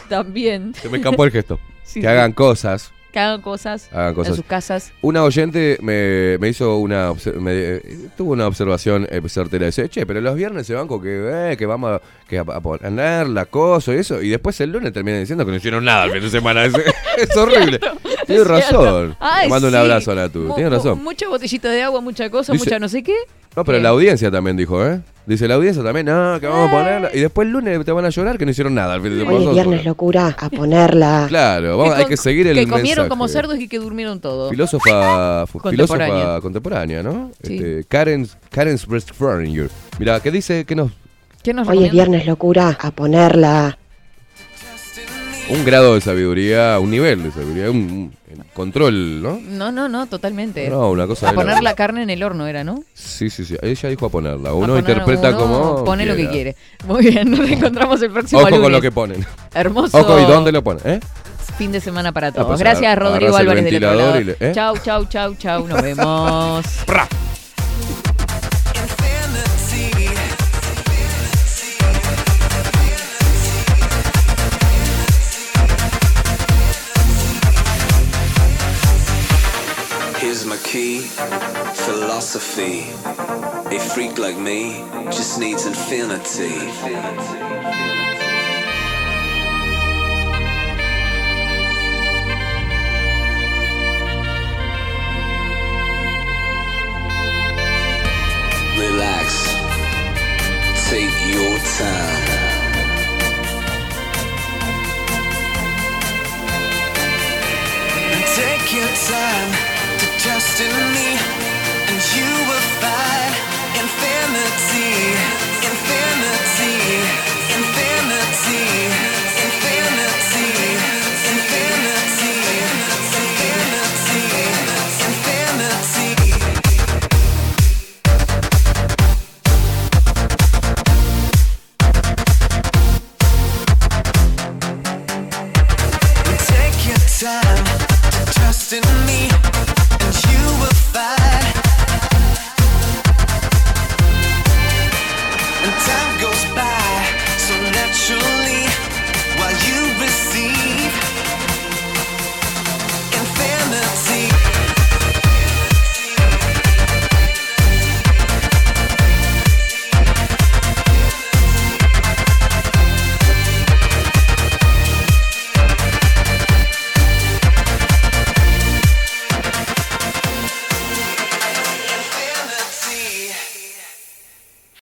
También. Se me escapó el gesto. (laughs) Sí, que sí. hagan cosas. Que hagan cosas, Hagan cosas. en sus casas. Una oyente me, me hizo una me, eh, tuvo una observación eh, certera. Dice, che, pero los viernes se van con que, eh, que vamos a, que a, a poner la cosa y eso. Y después el lunes terminan diciendo que no hicieron nada el fin de semana. (laughs) Es, es horrible. (laughs) Es cierto. razón. Ay, Le mando un abrazo a Natu. Mu- Tiene mu- razón. Mucha botellita de agua, mucha cosa, Dice- mucha no sé qué. No, pero la audiencia también dijo, ¿eh? Dice la audiencia también, no, que vamos a ponerla. Y después el lunes te van a llorar que no hicieron nada el fin de. Hoy es viernes locura, a ponerla. (laughs) Claro, vamos- hay con- que seguir el Que comieron mensaje. como cerdos y que durmieron todos. Filósofa, fu- Contemporánea. filósofa contemporánea, ¿no? Sí. Este, Karen, Karen Sprechtferinger. Mira, ¿qué dice? que nos ¿Qué nos Hoy es recomienda? viernes locura, a ponerla. Un grado de sabiduría, un nivel de sabiduría, un, control, ¿no? No, no, no, totalmente. No, una cosa A de la- poner la carne en el horno era, ¿no? Sí, sí, sí. Ella dijo a ponerla. A Uno poner- interpreta uno como. Pone lo que quiere. Muy bien, nos reencontramos el próximo Ojo lunes. con lo que ponen. Hermoso. Ojo, ¿y dónde lo ponen? ¿Eh? Fin de semana para todos. pues, Gracias, agar- Rodrigo Álvarez del otro lado. le- ¿eh? Chau, chau, chau, chau. Nos vemos. (laughs) philosophy. A freak like me just needs infinity. Relax. Take your time. Take your time to trust in me by infinity.